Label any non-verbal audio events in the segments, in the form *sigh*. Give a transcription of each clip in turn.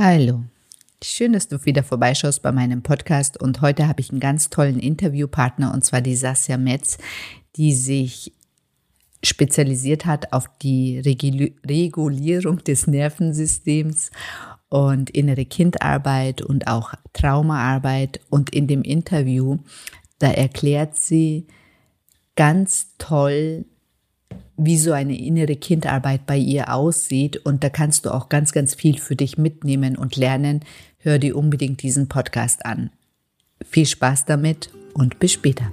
Hallo. Schön, dass du wieder vorbeischaust bei meinem Podcast und heute habe ich einen ganz tollen Interviewpartner und zwar die Sasja Metz, die sich spezialisiert hat auf die Regulierung des Nervensystems und innere Kindarbeit und auch Traumaarbeit und in dem Interview, da erklärt sie ganz toll, wie so eine innere Kindarbeit bei ihr aussieht. Und da kannst du auch ganz, ganz viel für dich mitnehmen und lernen. Hör dir unbedingt diesen Podcast an. Viel Spaß damit und bis später.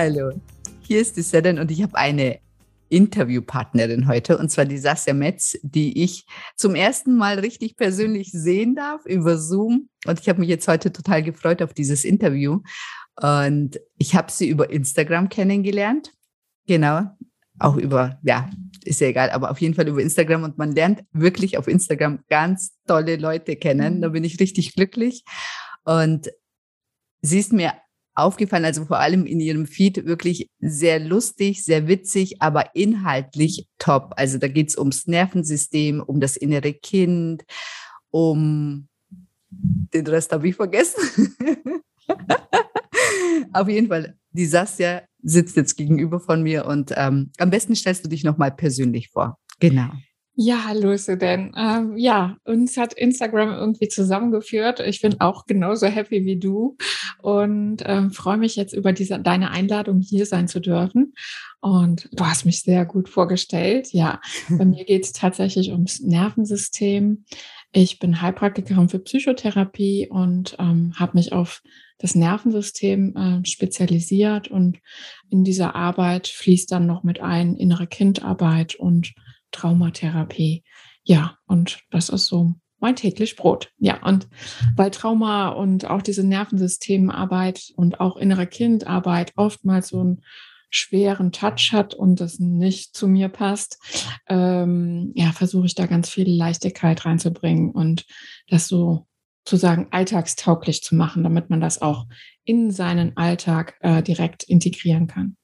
Hallo, hier ist die Seren und ich habe eine Interviewpartnerin heute und zwar die Sasja Metz, die ich zum ersten Mal richtig persönlich sehen darf über Zoom. Und ich habe mich jetzt heute total gefreut auf dieses Interview. Und ich habe sie über Instagram kennengelernt. Genau, auch über, ja, ist ja egal, aber auf jeden Fall über Instagram und man lernt wirklich auf Instagram ganz tolle Leute kennen. Da bin ich richtig glücklich. Und sie ist mir aufgefallen, also vor allem in ihrem Feed wirklich sehr lustig, sehr witzig, aber inhaltlich top. Also da geht es ums Nervensystem, um das innere Kind, um den Rest habe ich vergessen. *laughs* Auf jeden Fall, die Sasja sitzt jetzt gegenüber von mir und ähm, am besten stellst du dich nochmal persönlich vor. Genau. Ja, hallo Sudan. Ähm, ja, uns hat Instagram irgendwie zusammengeführt. Ich bin auch genauso happy wie du und ähm, freue mich jetzt über diese, deine Einladung hier sein zu dürfen. Und du hast mich sehr gut vorgestellt. Ja, bei *laughs* mir geht es tatsächlich ums Nervensystem. Ich bin Heilpraktikerin für Psychotherapie und ähm, habe mich auf das Nervensystem äh, spezialisiert. Und in dieser Arbeit fließt dann noch mit ein innere Kindarbeit und Traumatherapie. Ja, und das ist so mein täglich Brot. Ja, und weil Trauma und auch diese Nervensystemarbeit und auch innere Kindarbeit oftmals so einen schweren Touch hat und das nicht zu mir passt, ähm, ja, versuche ich da ganz viel Leichtigkeit reinzubringen und das so zu sagen alltagstauglich zu machen, damit man das auch in seinen Alltag äh, direkt integrieren kann.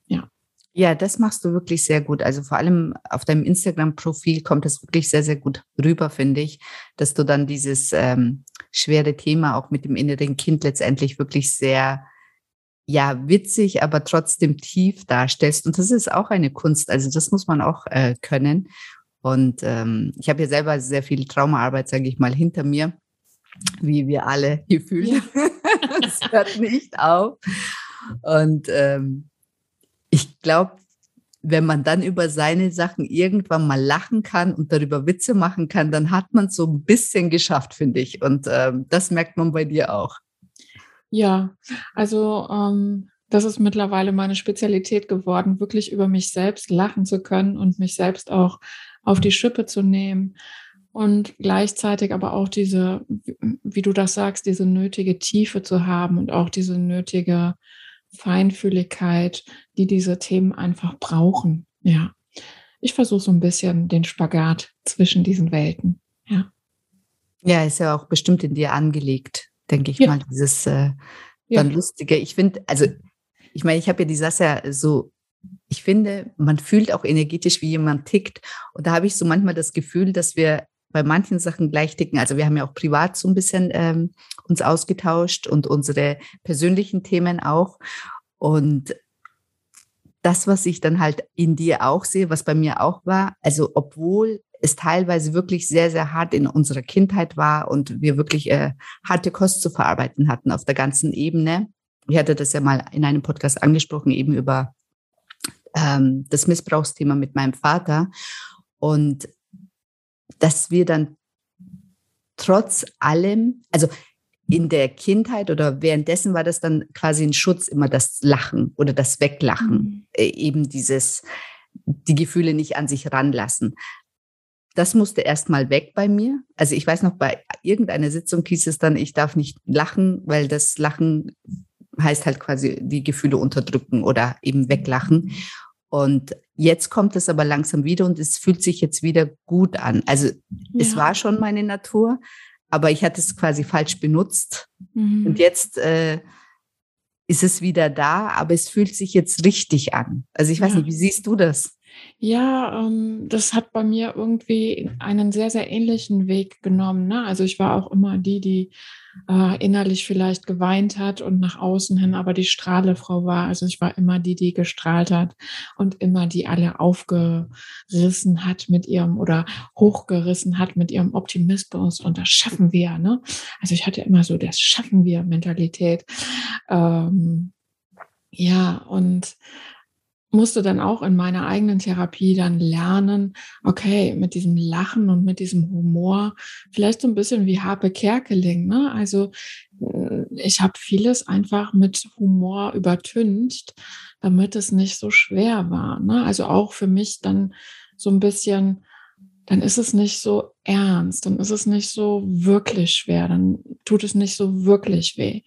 Ja. Das machst du wirklich sehr gut. Also vor allem auf deinem Instagram-Profil kommt das wirklich sehr, sehr gut rüber, finde ich, dass du dann dieses ähm, schwere Thema auch mit dem inneren Kind letztendlich wirklich sehr, ja, witzig, aber trotzdem tief darstellst. Und das ist auch eine Kunst. Also das muss man auch äh, können. Und ähm, ich habe ja selber sehr viel Traumaarbeit, sage ich mal, hinter mir, wie wir alle gefühlt. Ja. *laughs* das hört nicht auf. Und ähm, ich glaube, wenn man dann über seine Sachen irgendwann mal lachen kann und darüber Witze machen kann, dann hat man so ein bisschen geschafft, finde ich. Und ähm, das merkt man bei dir auch. Ja, also ähm, das ist mittlerweile meine Spezialität geworden, wirklich über mich selbst lachen zu können und mich selbst auch auf die Schippe zu nehmen und gleichzeitig aber auch diese, wie du das sagst, diese nötige Tiefe zu haben und auch diese nötige Feinfühligkeit, die diese Themen einfach brauchen. Ja. Ich versuche so ein bisschen den Spagat zwischen diesen Welten. Ja. Ja, ist ja auch bestimmt in dir angelegt, denke ich ja. mal, dieses äh, dann ja. lustige. Ich finde, also ich meine, ich habe ja die Sascha so, ich finde, man fühlt auch energetisch, wie jemand tickt. Und da habe ich so manchmal das Gefühl, dass wir bei manchen Sachen gleich ticken. Also wir haben ja auch privat so ein bisschen ähm, uns ausgetauscht und unsere persönlichen Themen auch. Und das, was ich dann halt in dir auch sehe, was bei mir auch war, also obwohl es teilweise wirklich sehr, sehr hart in unserer Kindheit war und wir wirklich äh, harte Kost zu verarbeiten hatten auf der ganzen Ebene. Ich hatte das ja mal in einem Podcast angesprochen, eben über ähm, das Missbrauchsthema mit meinem Vater. Und dass wir dann trotz allem, also in der Kindheit oder währenddessen war das dann quasi ein Schutz, immer das Lachen oder das Weglachen, mhm. Äh, eben dieses, die Gefühle nicht an sich ranlassen. Das musste erstmal weg bei mir. Also ich weiß noch, bei irgendeiner Sitzung hieß es dann, ich darf nicht lachen, weil das Lachen heißt halt quasi die Gefühle unterdrücken oder eben weglachen. Und jetzt kommt es aber langsam wieder und es fühlt sich jetzt wieder gut an. Also ja. es war schon meine Natur, aber ich hatte es quasi falsch benutzt. Mhm. Und jetzt äh, ist es wieder da, aber es fühlt sich jetzt richtig an. Also ich weiß ja. nicht, wie siehst du das? Ja, ähm, das hat bei mir irgendwie einen sehr, sehr ähnlichen Weg genommen. Ne? Also ich war auch immer die, die äh, innerlich vielleicht geweint hat und nach außen hin aber die Strahlefrau war. Also ich war immer die, die gestrahlt hat und immer die alle aufgerissen hat mit ihrem oder hochgerissen hat mit ihrem Optimismus und das schaffen wir. Ne? Also ich hatte immer so das Schaffen wir Mentalität. Ähm, ja, und musste dann auch in meiner eigenen Therapie dann lernen, okay, mit diesem Lachen und mit diesem Humor, vielleicht so ein bisschen wie Harpe Kerkeling. Ne? Also äh, ich habe vieles einfach mit Humor übertüncht, damit es nicht so schwer war. Ne? Also auch für mich dann so ein bisschen, dann ist es nicht so ernst, dann ist es nicht so wirklich schwer, dann tut es nicht so wirklich weh.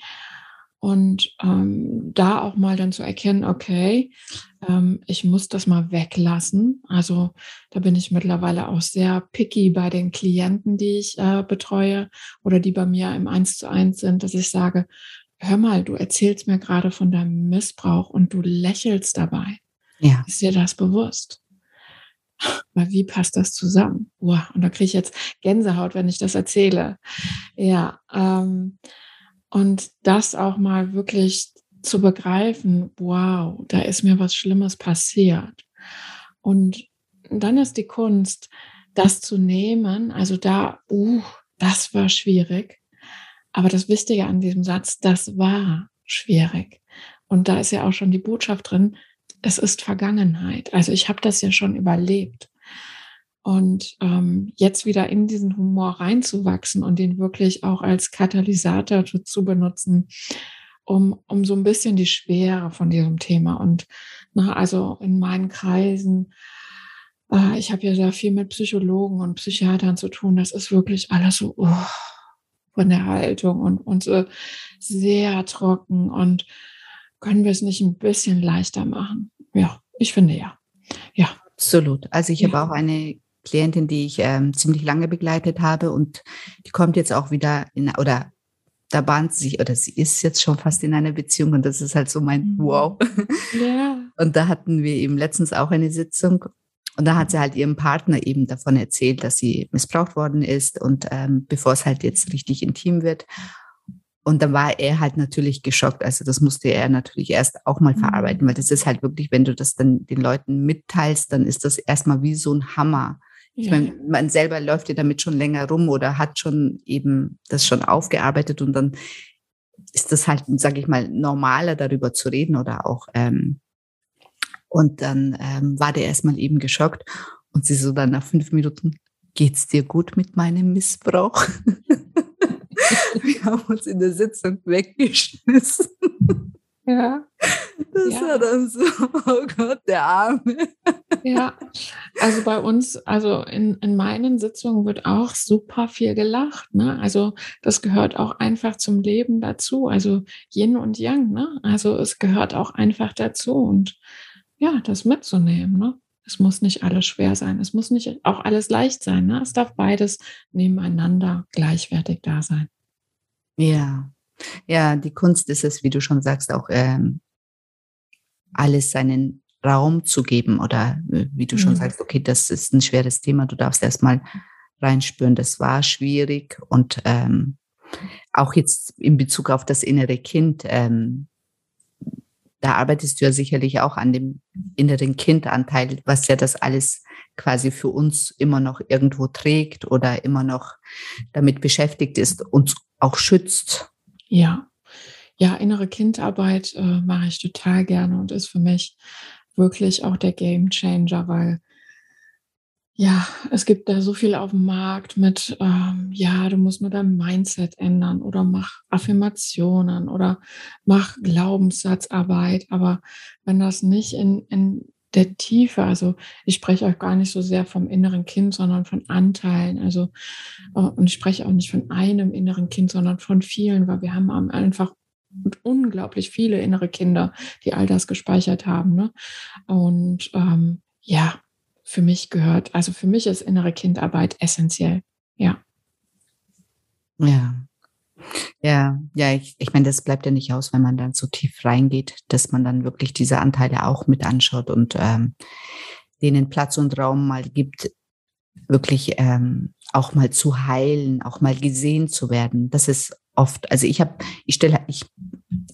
Und ähm, da auch mal dann zu erkennen, okay, ähm, ich muss das mal weglassen. Also da bin ich mittlerweile auch sehr picky bei den Klienten, die ich äh, betreue oder die bei mir im Eins zu eins sind, dass ich sage, hör mal, du erzählst mir gerade von deinem Missbrauch und du lächelst dabei. Ja. Ist dir das bewusst? Weil wie passt das zusammen? Uah, und da kriege ich jetzt Gänsehaut, wenn ich das erzähle. Ja, ähm, und das auch mal wirklich zu begreifen, wow, da ist mir was Schlimmes passiert. Und dann ist die Kunst, das zu nehmen, also da, uh, das war schwierig. Aber das Wichtige an diesem Satz, das war schwierig. Und da ist ja auch schon die Botschaft drin, es ist Vergangenheit. Also ich habe das ja schon überlebt. Und ähm, jetzt wieder in diesen Humor reinzuwachsen und den wirklich auch als Katalysator zu benutzen, um, um so ein bisschen die Schwere von diesem Thema. Und na, also in meinen Kreisen, äh, ich habe ja sehr viel mit Psychologen und Psychiatern zu tun. Das ist wirklich alles so oh, von der Haltung und, und so sehr trocken. Und können wir es nicht ein bisschen leichter machen? Ja, ich finde ja. Ja. Absolut. Also ich ja. habe auch eine Klientin, die ich ähm, ziemlich lange begleitet habe und die kommt jetzt auch wieder in, oder da bahnt sie sich, oder sie ist jetzt schon fast in einer Beziehung und das ist halt so mein mhm. Wow. Ja. *laughs* Und da hatten wir eben letztens auch eine Sitzung und da hat sie halt ihrem Partner eben davon erzählt, dass sie missbraucht worden ist und ähm, bevor es halt jetzt richtig intim wird. Und dann war er halt natürlich geschockt. Also das musste er natürlich erst auch mal mhm. verarbeiten, weil das ist halt wirklich, wenn du das dann den Leuten mitteilst, dann ist das erstmal wie so ein Hammer. Ich meine, man selber läuft ja damit schon länger rum oder hat schon eben das schon aufgearbeitet und dann ist das halt, sage ich mal, normaler darüber zu reden oder auch. Ähm, und dann ähm, war der erstmal eben geschockt und sie so dann nach fünf Minuten, geht's dir gut mit meinem Missbrauch? *laughs* Wir haben uns in der Sitzung weggeschmissen. Ja. Das ja. war dann so, *laughs* oh Gott, der Arme. Ja, also bei uns, also in, in meinen Sitzungen wird auch super viel gelacht. Ne? Also das gehört auch einfach zum Leben dazu. Also Yin und Yang. Ne? Also es gehört auch einfach dazu und ja, das mitzunehmen. Ne? Es muss nicht alles schwer sein. Es muss nicht auch alles leicht sein. Ne? Es darf beides nebeneinander gleichwertig da sein. Ja, ja, die Kunst ist es, wie du schon sagst, auch ähm, alles seinen Raum zu geben oder äh, wie du schon mhm. sagst, okay, das ist ein schweres Thema, du darfst erstmal reinspüren, das war schwierig und ähm, auch jetzt in Bezug auf das innere Kind, ähm, da arbeitest du ja sicherlich auch an dem inneren Kindanteil, was ja das alles quasi für uns immer noch irgendwo trägt oder immer noch damit beschäftigt ist, uns auch schützt. Ja, ja, innere Kindarbeit äh, mache ich total gerne und ist für mich wirklich auch der Game Changer, weil ja, es gibt da so viel auf dem Markt mit, ähm, ja, du musst nur dein Mindset ändern oder mach Affirmationen oder mach Glaubenssatzarbeit. Aber wenn das nicht in, in der Tiefe, also ich spreche auch gar nicht so sehr vom inneren Kind, sondern von Anteilen. Also, äh, und ich spreche auch nicht von einem inneren Kind, sondern von vielen, weil wir haben einfach unglaublich viele innere Kinder, die all das gespeichert haben. Ne? Und ähm, ja, für mich gehört, also für mich ist innere Kindarbeit essentiell. Ja. Ja. Ja, ja, ich, ich meine, das bleibt ja nicht aus, wenn man dann so tief reingeht, dass man dann wirklich diese Anteile auch mit anschaut und ähm, denen Platz und Raum mal gibt, wirklich ähm, auch mal zu heilen, auch mal gesehen zu werden. Das ist oft, also ich habe, ich stelle, ich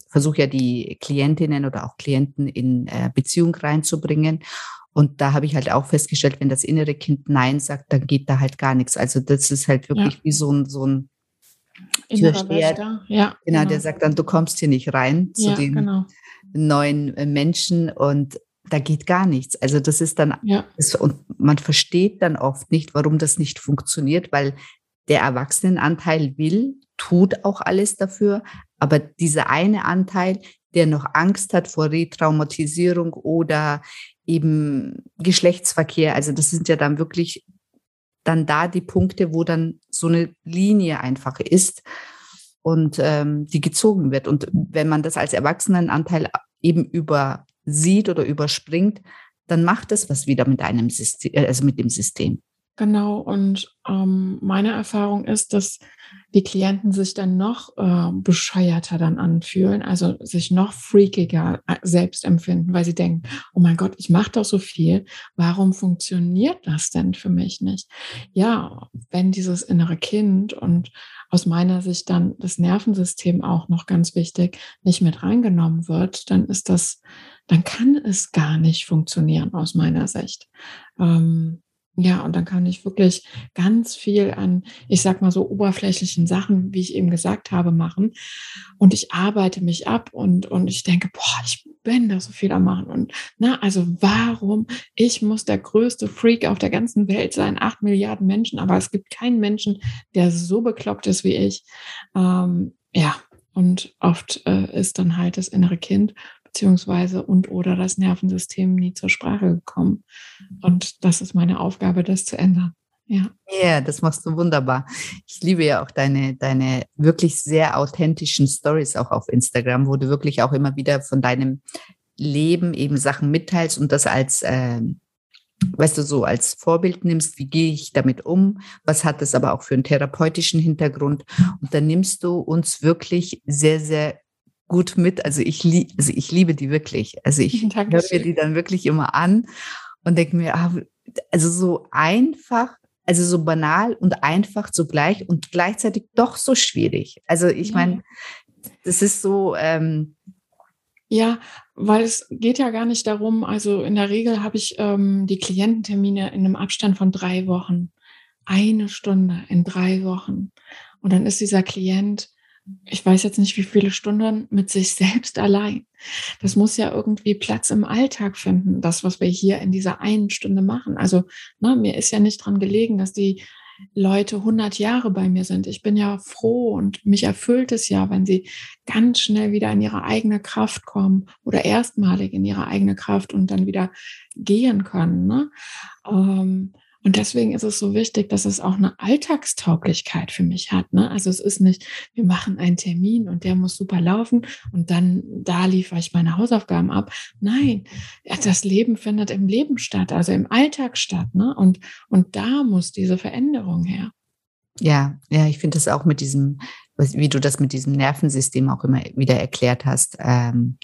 versuche ja die Klientinnen oder auch Klienten in äh, Beziehung reinzubringen. Und da habe ich halt auch festgestellt, wenn das innere Kind Nein sagt, dann geht da halt gar nichts. Also das ist halt wirklich ja. wie so ein, so ein Türsteher. Ja, genau, genau, der sagt dann, du kommst hier nicht rein zu ja, den genau. neuen äh, Menschen und da geht gar nichts. Also das ist dann, ja. das, und man versteht dann oft nicht, warum das nicht funktioniert, weil der Erwachsenenanteil will, tut auch alles dafür, aber dieser eine Anteil, der noch Angst hat vor Retraumatisierung oder eben Geschlechtsverkehr, also das sind ja dann wirklich dann da die Punkte, wo dann so eine Linie einfach ist und ähm, die gezogen wird. Und wenn man das als Erwachsenenanteil eben übersieht oder überspringt, dann macht das was wieder mit einem System, also mit dem System. Genau, und ähm, meine Erfahrung ist, dass die Klienten sich dann noch äh, bescheuerter dann anfühlen, also sich noch freakiger äh, selbst empfinden, weil sie denken, oh mein Gott, ich mache doch so viel, warum funktioniert das denn für mich nicht? Ja, wenn dieses innere Kind und aus meiner Sicht dann das Nervensystem auch noch ganz wichtig nicht mit reingenommen wird, dann ist das, dann kann es gar nicht funktionieren aus meiner Sicht. Ähm, ja, und dann kann ich wirklich ganz viel an, ich sag mal so oberflächlichen Sachen, wie ich eben gesagt habe, machen. Und ich arbeite mich ab und, und ich denke, boah, ich bin da so viel am machen. Und na, also warum? Ich muss der größte Freak auf der ganzen Welt sein, acht Milliarden Menschen, aber es gibt keinen Menschen, der so bekloppt ist wie ich. Ähm, ja, und oft äh, ist dann halt das innere Kind beziehungsweise und oder das Nervensystem nie zur Sprache gekommen. Und das ist meine Aufgabe, das zu ändern. Ja. Ja, das machst du wunderbar. Ich liebe ja auch deine, deine wirklich sehr authentischen Stories auch auf Instagram, wo du wirklich auch immer wieder von deinem Leben eben Sachen mitteilst und das als, äh, weißt du, so als Vorbild nimmst, wie gehe ich damit um, was hat das aber auch für einen therapeutischen Hintergrund. Und dann nimmst du uns wirklich sehr, sehr gut mit. Also ich, lieb, also ich liebe die wirklich. Also ich *laughs* höre mir die dann wirklich immer an und denke mir, ah, also so einfach, also so banal und einfach zugleich und gleichzeitig doch so schwierig. Also ich ja. meine, das ist so. Ähm, ja, weil es geht ja gar nicht darum, also in der Regel habe ich ähm, die Kliententermine in einem Abstand von drei Wochen. Eine Stunde in drei Wochen. Und dann ist dieser Klient ich weiß jetzt nicht, wie viele Stunden mit sich selbst allein. Das muss ja irgendwie Platz im Alltag finden, das, was wir hier in dieser einen Stunde machen. Also na, mir ist ja nicht dran gelegen, dass die Leute 100 Jahre bei mir sind. Ich bin ja froh und mich erfüllt es ja, wenn sie ganz schnell wieder in ihre eigene Kraft kommen oder erstmalig in ihre eigene Kraft und dann wieder gehen können. Ne? Ähm, und deswegen ist es so wichtig, dass es auch eine Alltagstauglichkeit für mich hat. Ne? Also es ist nicht, wir machen einen Termin und der muss super laufen und dann da liefere ich meine Hausaufgaben ab. Nein, das Leben findet im Leben statt, also im Alltag statt. Ne? Und, und da muss diese Veränderung her. Ja, ja, ich finde das auch mit diesem, wie du das mit diesem Nervensystem auch immer wieder erklärt hast. Ähm,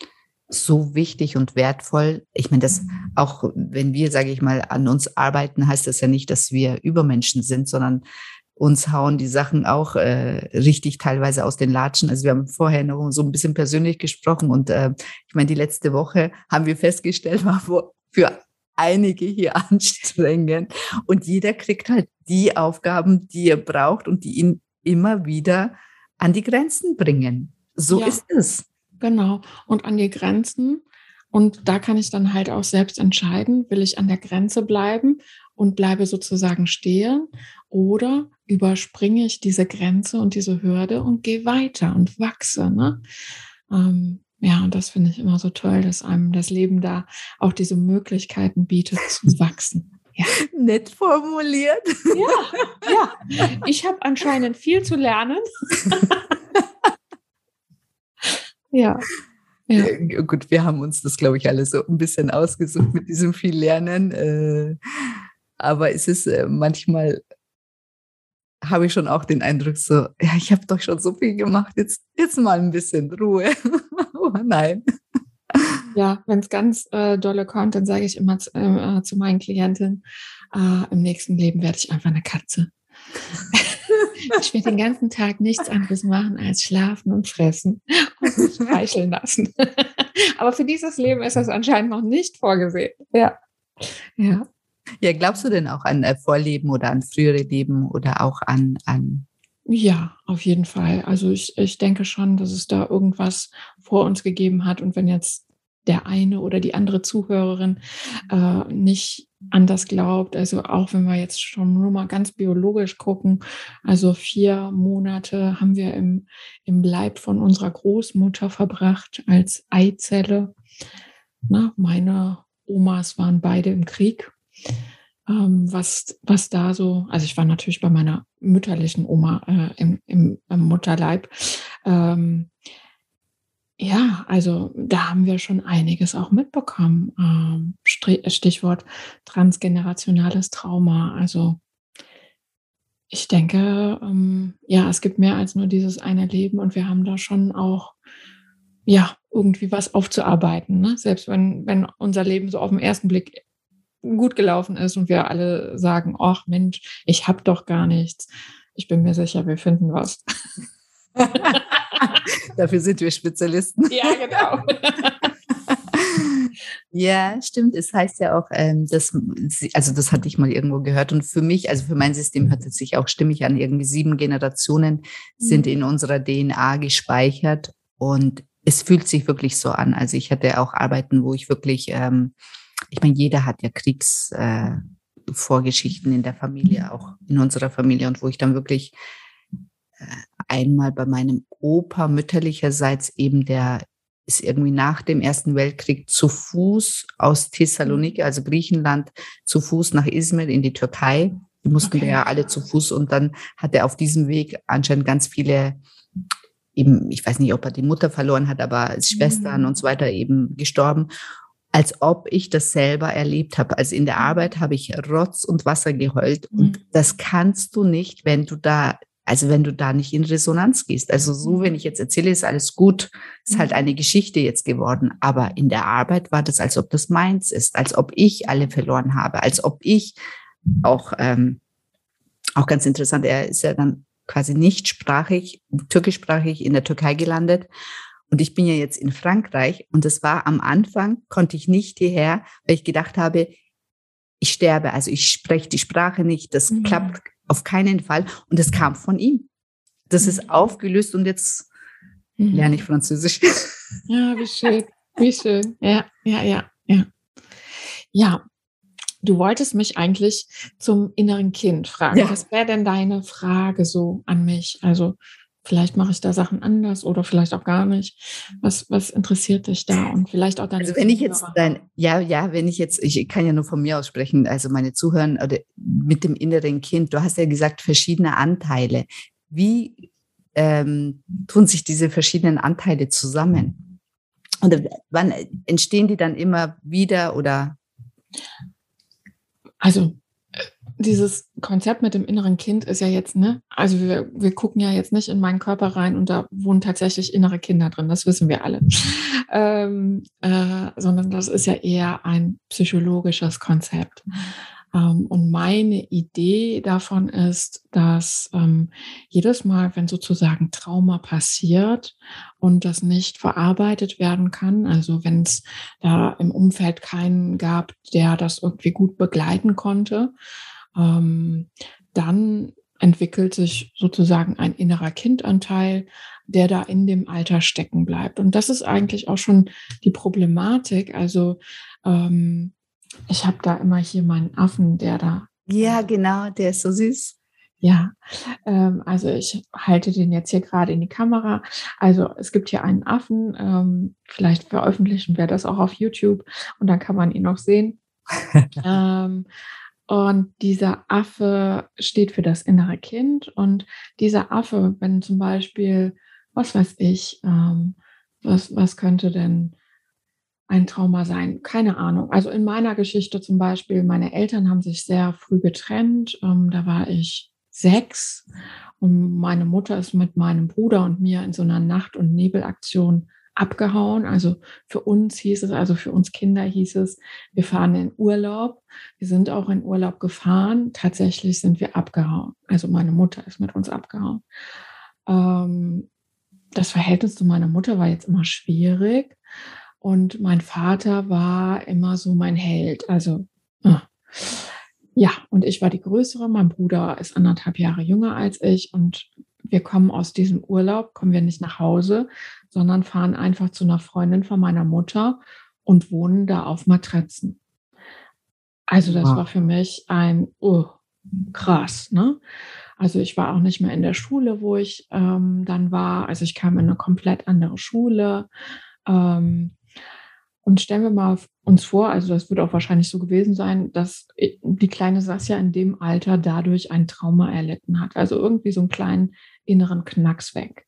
so wichtig und wertvoll. Ich meine, das auch, wenn wir, sage ich mal, an uns arbeiten, heißt das ja nicht, dass wir Übermenschen sind, sondern uns hauen die Sachen auch äh, richtig teilweise aus den Latschen. Also wir haben vorher noch so ein bisschen persönlich gesprochen und äh, ich meine, die letzte Woche haben wir festgestellt, war für einige hier *laughs* anstrengend und jeder kriegt halt die Aufgaben, die er braucht und die ihn immer wieder an die Grenzen bringen. So ja. ist es. Genau. Und an die Grenzen. Und da kann ich dann halt auch selbst entscheiden, will ich an der Grenze bleiben und bleibe sozusagen stehen oder überspringe ich diese Grenze und diese Hürde und gehe weiter und wachse. Ne? Ähm, ja, und das finde ich immer so toll, dass einem das Leben da auch diese Möglichkeiten bietet zu wachsen. Ja. *laughs* Nett formuliert. Ja, ja. Ich habe anscheinend viel zu lernen. *laughs* Ja. ja. Äh, gut, wir haben uns das, glaube ich, alle so ein bisschen ausgesucht mit diesem viel Lernen. Äh, aber es ist äh, manchmal, habe ich schon auch den Eindruck, so, ja, ich habe doch schon so viel gemacht, jetzt, jetzt mal ein bisschen Ruhe. *laughs* oh nein. Ja, wenn es ganz äh, dolle kommt, dann sage ich immer zu, äh, zu meinen Klientinnen, äh, im nächsten Leben werde ich einfach eine Katze. Ich werde den ganzen Tag nichts anderes machen als schlafen und fressen und mich *laughs* streicheln lassen. Aber für dieses Leben ist das anscheinend noch nicht vorgesehen. Ja. Ja. Ja, glaubst du denn auch an äh, Vorleben oder an frühere Leben oder auch an, an ja, auf jeden Fall. Also ich, ich denke schon, dass es da irgendwas vor uns gegeben hat. Und wenn jetzt der eine oder die andere Zuhörerin äh, nicht anders glaubt. Also auch wenn wir jetzt schon nur mal ganz biologisch gucken, also vier Monate haben wir im, im Leib von unserer Großmutter verbracht als Eizelle. Na, meine Omas waren beide im Krieg. Ähm, was, was da so, also ich war natürlich bei meiner mütterlichen Oma äh, im, im, im, Mutterleib. Ähm, ja, also da haben wir schon einiges auch mitbekommen. Ähm, Stichwort transgenerationales Trauma. Also ich denke, ähm, ja, es gibt mehr als nur dieses eine Leben und wir haben da schon auch, ja, irgendwie was aufzuarbeiten. Ne? Selbst wenn, wenn unser Leben so auf den ersten Blick gut gelaufen ist und wir alle sagen, ach Mensch, ich habe doch gar nichts. Ich bin mir sicher, wir finden was. *laughs* *laughs* Dafür sind wir Spezialisten. Ja, genau. *laughs* Ja, stimmt. Es heißt ja auch, ähm, dass, also das hatte ich mal irgendwo gehört. Und für mich, also für mein System hört es sich auch stimmig an. Irgendwie sieben Generationen sind mhm. in unserer DNA gespeichert und es fühlt sich wirklich so an. Also ich hatte auch Arbeiten, wo ich wirklich, ähm, ich meine, jeder hat ja Kriegsvorgeschichten äh, in der Familie, auch in unserer Familie und wo ich dann wirklich einmal bei meinem Opa mütterlicherseits eben der ist irgendwie nach dem Ersten Weltkrieg zu Fuß aus Thessaloniki, also Griechenland, zu Fuß nach Izmir in die Türkei. Die mussten okay. ja alle zu Fuß und dann hat er auf diesem Weg anscheinend ganz viele eben, ich weiß nicht, ob er die Mutter verloren hat, aber Schwestern mhm. und so weiter eben gestorben als ob ich das selber erlebt habe. Also in der mhm. Arbeit habe ich Rotz und Wasser geheult. Mhm. Und das kannst du nicht, wenn du da also wenn du da nicht in Resonanz gehst. Also so, wenn ich jetzt erzähle, ist alles gut, ist halt eine Geschichte jetzt geworden. Aber in der Arbeit war das, als ob das meins ist, als ob ich alle verloren habe, als ob ich auch, ähm, auch ganz interessant, er ist ja dann quasi nichtsprachig, türkischsprachig in der Türkei gelandet. Und ich bin ja jetzt in Frankreich und das war am Anfang, konnte ich nicht hierher, weil ich gedacht habe, ich sterbe, also ich spreche die Sprache nicht, das mhm. klappt auf keinen Fall. Und das kam von ihm. Das ist mhm. aufgelöst und jetzt mhm. lerne ich Französisch. Ja, wie schön. Wie schön. Ja, ja, ja, ja. Ja, du wolltest mich eigentlich zum inneren Kind fragen. Ja. Was wäre denn deine Frage so an mich? Also vielleicht mache ich da Sachen anders oder vielleicht auch gar nicht. Was, was interessiert dich da? Und vielleicht auch deine Also wenn ich jetzt dein, ja, ja, wenn ich jetzt, ich kann ja nur von mir aus sprechen, also meine Zuhörer oder mit dem inneren Kind, du hast ja gesagt, verschiedene Anteile. Wie ähm, tun sich diese verschiedenen Anteile zusammen? Oder wann entstehen die dann immer wieder oder? Also dieses Konzept mit dem inneren Kind ist ja jetzt, ne? Also wir, wir gucken ja jetzt nicht in meinen Körper rein und da wohnen tatsächlich innere Kinder drin, das wissen wir alle. *laughs* ähm, äh, sondern das ist ja eher ein psychologisches Konzept. Ähm, und meine Idee davon ist, dass ähm, jedes Mal, wenn sozusagen Trauma passiert und das nicht verarbeitet werden kann, also wenn es da im Umfeld keinen gab, der das irgendwie gut begleiten konnte, ähm, dann entwickelt sich sozusagen ein innerer Kindanteil, der da in dem Alter stecken bleibt. Und das ist eigentlich auch schon die Problematik. Also ähm, ich habe da immer hier meinen Affen, der da. Ja, genau, der ist so süß. Ja, ähm, also ich halte den jetzt hier gerade in die Kamera. Also es gibt hier einen Affen, ähm, vielleicht veröffentlichen wir das auch auf YouTube und dann kann man ihn noch sehen. *laughs* ähm, und dieser Affe steht für das innere Kind. Und dieser Affe, wenn zum Beispiel, was weiß ich, ähm, was, was könnte denn ein Trauma sein? Keine Ahnung. Also in meiner Geschichte zum Beispiel, meine Eltern haben sich sehr früh getrennt. Ähm, da war ich sechs und meine Mutter ist mit meinem Bruder und mir in so einer Nacht- und Nebelaktion abgehauen. Also für uns hieß es, also für uns Kinder hieß es, wir fahren in Urlaub. Wir sind auch in Urlaub gefahren. Tatsächlich sind wir abgehauen. Also meine Mutter ist mit uns abgehauen. Ähm, das Verhältnis zu meiner Mutter war jetzt immer schwierig. Und mein Vater war immer so mein Held. Also, äh, ja, und ich war die Größere. Mein Bruder ist anderthalb Jahre jünger als ich. Und wir kommen aus diesem Urlaub, kommen wir nicht nach Hause, sondern fahren einfach zu einer Freundin von meiner Mutter und wohnen da auf Matratzen. Also das wow. war für mich ein oh, krass, ne? Also ich war auch nicht mehr in der Schule, wo ich ähm, dann war. Also ich kam in eine komplett andere Schule. Ähm, und stellen wir mal uns vor, also das wird auch wahrscheinlich so gewesen sein, dass die kleine Sasja in dem Alter dadurch ein Trauma erlitten hat. Also irgendwie so einen kleinen inneren Knacks weg.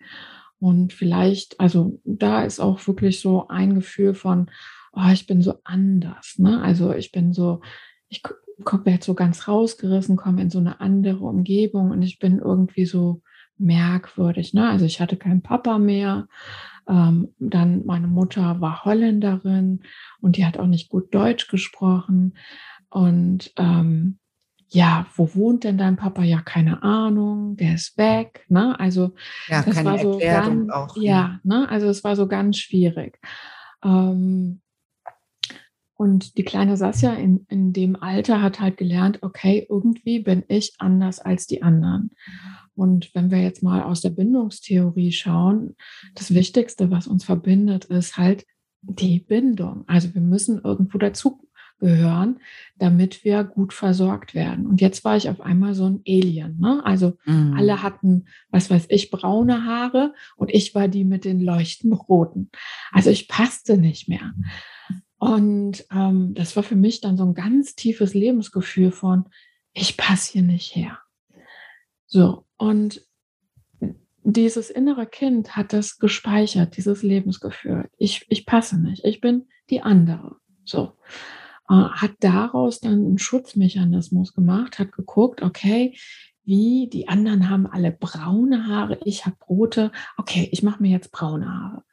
Und vielleicht, also da ist auch wirklich so ein Gefühl von, oh, ich bin so anders. Ne? Also ich bin so, ich komme jetzt so ganz rausgerissen, komme in so eine andere Umgebung und ich bin irgendwie so merkwürdig. Ne? Also ich hatte keinen Papa mehr. Ähm, dann meine Mutter war Holländerin und die hat auch nicht gut Deutsch gesprochen. Und ähm, ja, wo wohnt denn dein Papa? Ja, keine Ahnung, der ist weg. Ne? Also ja, das war so Erklärung ganz, auch, ja, ne? also es war so ganz schwierig. Ähm, und die kleine Sasja in, in dem Alter hat halt gelernt, okay, irgendwie bin ich anders als die anderen. Und wenn wir jetzt mal aus der Bindungstheorie schauen, das Wichtigste, was uns verbindet, ist halt die Bindung. Also wir müssen irgendwo dazugehören, damit wir gut versorgt werden. Und jetzt war ich auf einmal so ein Alien. Ne? Also mhm. alle hatten, was weiß ich, braune Haare und ich war die mit den leuchtenden roten. Also ich passte nicht mehr. Und ähm, das war für mich dann so ein ganz tiefes Lebensgefühl von, ich passe hier nicht her. So, und dieses innere Kind hat das gespeichert, dieses Lebensgefühl. Ich, ich passe nicht, ich bin die andere. So. Äh, hat daraus dann einen Schutzmechanismus gemacht, hat geguckt, okay, wie die anderen haben alle braune Haare, ich habe rote, okay, ich mache mir jetzt braune Haare.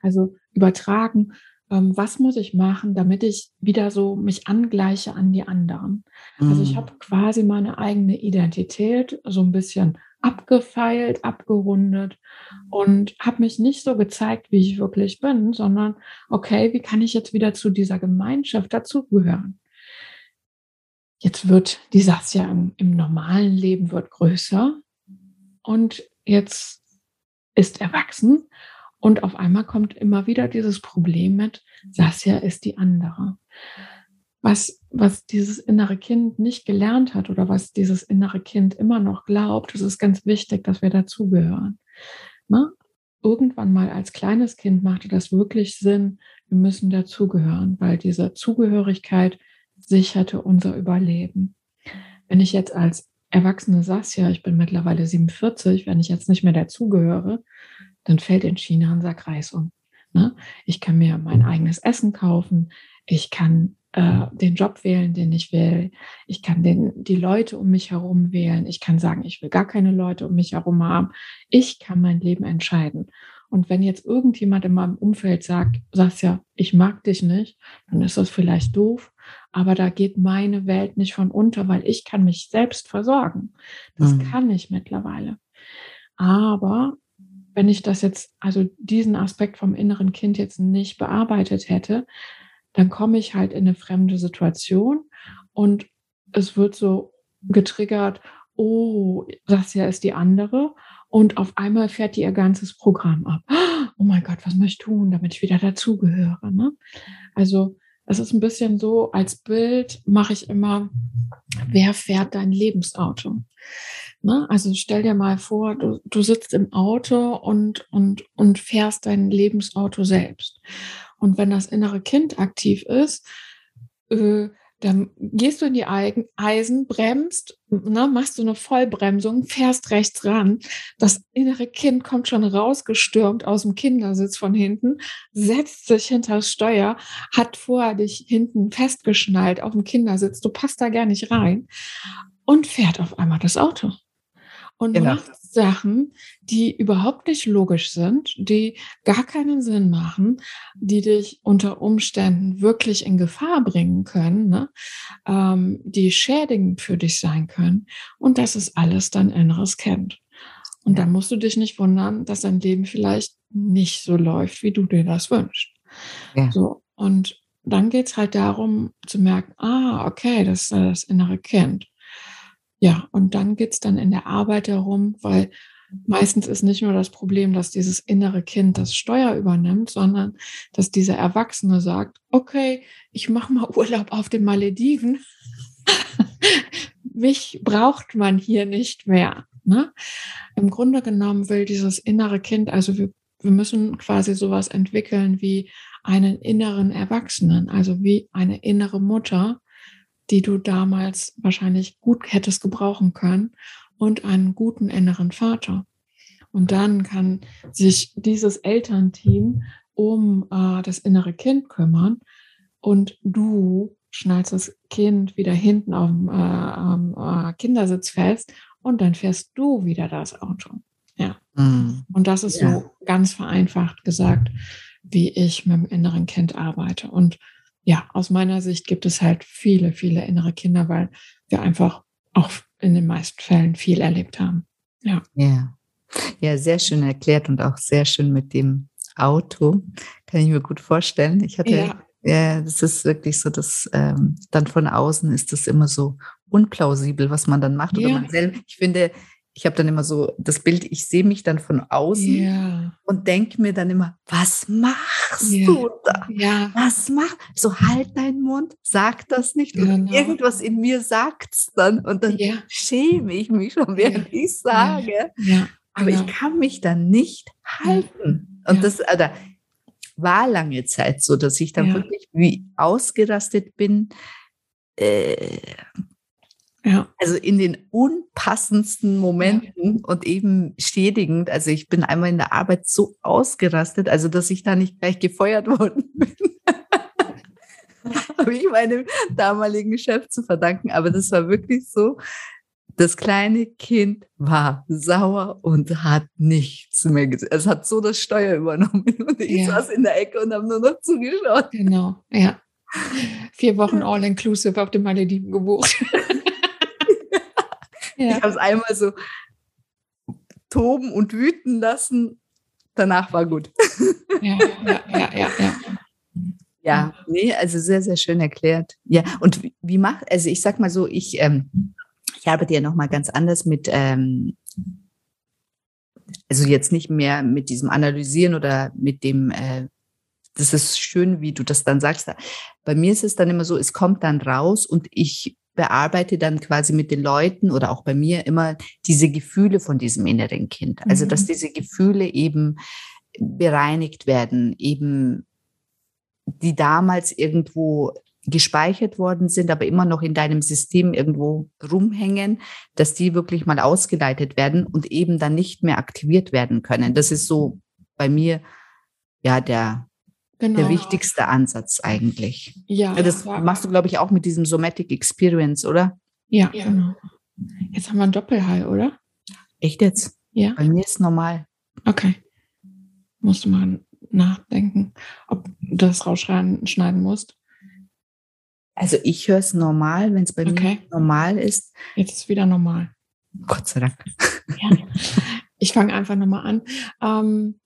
Also übertragen, was muss ich machen, damit ich wieder so mich angleiche an die anderen. Also ich mhm. habe quasi meine eigene Identität so ein bisschen abgefeilt, abgerundet und habe mich nicht so gezeigt, wie ich wirklich bin, sondern okay, wie kann ich jetzt wieder zu dieser Gemeinschaft dazugehören? Jetzt wird die Sasja im, im normalen Leben wird größer und jetzt ist erwachsen und auf einmal kommt immer wieder dieses Problem mit, Sasja ist die andere. Was was dieses innere Kind nicht gelernt hat oder was dieses innere Kind immer noch glaubt, es ist ganz wichtig, dass wir dazugehören. Ne? Irgendwann mal als kleines Kind machte das wirklich Sinn, wir müssen dazugehören, weil diese Zugehörigkeit sicherte unser Überleben. Wenn ich jetzt als Erwachsene Sassia, ich bin mittlerweile 47, wenn ich jetzt nicht mehr dazugehöre, dann fällt in China ein Sack Reis um. Ne? Ich kann mir mein eigenes Essen kaufen, ich kann äh, den Job wählen, den ich will. Ich kann den, die Leute um mich herum wählen. Ich kann sagen, ich will gar keine Leute um mich herum haben. Ich kann mein Leben entscheiden. Und wenn jetzt irgendjemand in meinem Umfeld sagt, sagst ja, ich mag dich nicht, dann ist das vielleicht doof, aber da geht meine Welt nicht von unter, weil ich kann mich selbst versorgen. Das mhm. kann ich mittlerweile. Aber wenn ich das jetzt, also diesen Aspekt vom inneren Kind jetzt nicht bearbeitet hätte, dann komme ich halt in eine fremde Situation und es wird so getriggert, oh, das hier ist die andere. Und auf einmal fährt die ihr ganzes Programm ab. Oh mein Gott, was muss ich tun, damit ich wieder dazugehöre? Ne? Also es ist ein bisschen so, als Bild mache ich immer, wer fährt dein Lebensauto? Ne? Also stell dir mal vor, du, du sitzt im Auto und, und, und fährst dein Lebensauto selbst. Und wenn das innere Kind aktiv ist, äh, dann gehst du in die Eisen, bremst, ne, machst du eine Vollbremsung, fährst rechts ran. Das innere Kind kommt schon rausgestürmt aus dem Kindersitz von hinten, setzt sich hinter das Steuer, hat vorher dich hinten festgeschnallt auf dem Kindersitz. Du passt da gar nicht rein und fährt auf einmal das Auto und genau. macht Sachen, die überhaupt nicht logisch sind, die gar keinen Sinn machen, die dich unter Umständen wirklich in Gefahr bringen können, ne? ähm, die schädigend für dich sein können. Und das ist alles dein inneres Kind. Und ja. dann musst du dich nicht wundern, dass dein Leben vielleicht nicht so läuft, wie du dir das wünschst. Ja. So, und dann geht es halt darum zu merken, ah, okay, das ist das innere Kind. Ja, und dann geht es dann in der Arbeit darum, weil meistens ist nicht nur das Problem, dass dieses innere Kind das Steuer übernimmt, sondern dass dieser Erwachsene sagt, okay, ich mache mal *laughs* Urlaub auf den Malediven. *laughs* Mich braucht man hier nicht mehr. Ne? Im Grunde genommen will dieses innere Kind, also wir, wir müssen quasi sowas entwickeln wie einen inneren Erwachsenen, also wie eine innere Mutter, die du damals wahrscheinlich gut hättest gebrauchen können und einen guten inneren Vater. Und dann kann sich dieses Elternteam um äh, das innere Kind kümmern und du schnallst das Kind wieder hinten auf dem äh, äh, Kindersitz fest und dann fährst du wieder das Auto. Ja. Mhm. Und das ist ja. so ganz vereinfacht gesagt, wie ich mit dem inneren Kind arbeite. Und ja, aus meiner Sicht gibt es halt viele, viele innere Kinder, weil wir einfach auch in den meisten Fällen viel erlebt haben. Ja. Ja. Ja, sehr schön erklärt und auch sehr schön mit dem Auto. Kann ich mir gut vorstellen. Ich hatte, ja, ja das ist wirklich so, dass ähm, dann von außen ist das immer so unplausibel, was man dann macht. Oder ja. man selber, ich finde, ich habe dann immer so das Bild, ich sehe mich dann von außen ja. und denke mir dann immer, was machst ja. du da? Ja. Was machst So halt deinen Mund, sag das nicht. Genau. Und irgendwas in mir sagt es dann und dann schäme ich mich schon, während ich sage. Aber ich kann mich dann nicht halten. Und das oder, war lange Zeit so, dass ich dann wirklich wie ausgerastet bin. Äh, ja. Also in den unpassendsten Momenten ja. und eben schädigend. Also ich bin einmal in der Arbeit so ausgerastet, also dass ich da nicht gleich gefeuert *laughs* worden bin. Habe ich meinem damaligen Chef zu verdanken. Aber das war wirklich so. Das kleine Kind war sauer und hat nichts mehr gesehen. Es hat so das Steuer übernommen *laughs* und ich ja. saß in der Ecke und habe nur noch zugeschaut. Genau, ja. Vier Wochen All-Inclusive auf dem Malediven gebucht. *laughs* Ja. Ich habe es einmal so toben und wüten lassen. Danach war gut. Ja, ja, ja, ja, ja. Ja, nee, also sehr, sehr schön erklärt. Ja, und wie, wie macht, also ich sag mal so, ich, ähm, ich arbeite ja nochmal ganz anders mit, ähm, also jetzt nicht mehr mit diesem Analysieren oder mit dem äh, das ist schön, wie du das dann sagst. Bei mir ist es dann immer so, es kommt dann raus und ich bearbeite dann quasi mit den Leuten oder auch bei mir immer diese Gefühle von diesem inneren Kind. Also, dass mhm. diese Gefühle eben bereinigt werden, eben die damals irgendwo gespeichert worden sind, aber immer noch in deinem System irgendwo rumhängen, dass die wirklich mal ausgeleitet werden und eben dann nicht mehr aktiviert werden können. Das ist so bei mir ja der, genau. der wichtigste Ansatz eigentlich. Ja. Das ja. machst du, glaube ich, auch mit diesem Somatic Experience, oder? Ja, ja, genau. Jetzt haben wir ein Doppelhall, oder? Echt jetzt? Ja. Bei mir ist normal. Okay. Musst du mal nachdenken, ob du das rausschneiden musst. Also ich höre es normal, wenn es bei okay. mir normal ist. Jetzt ist es wieder normal. Gott sei Dank. Ja. Ich fange einfach nochmal an. Ähm,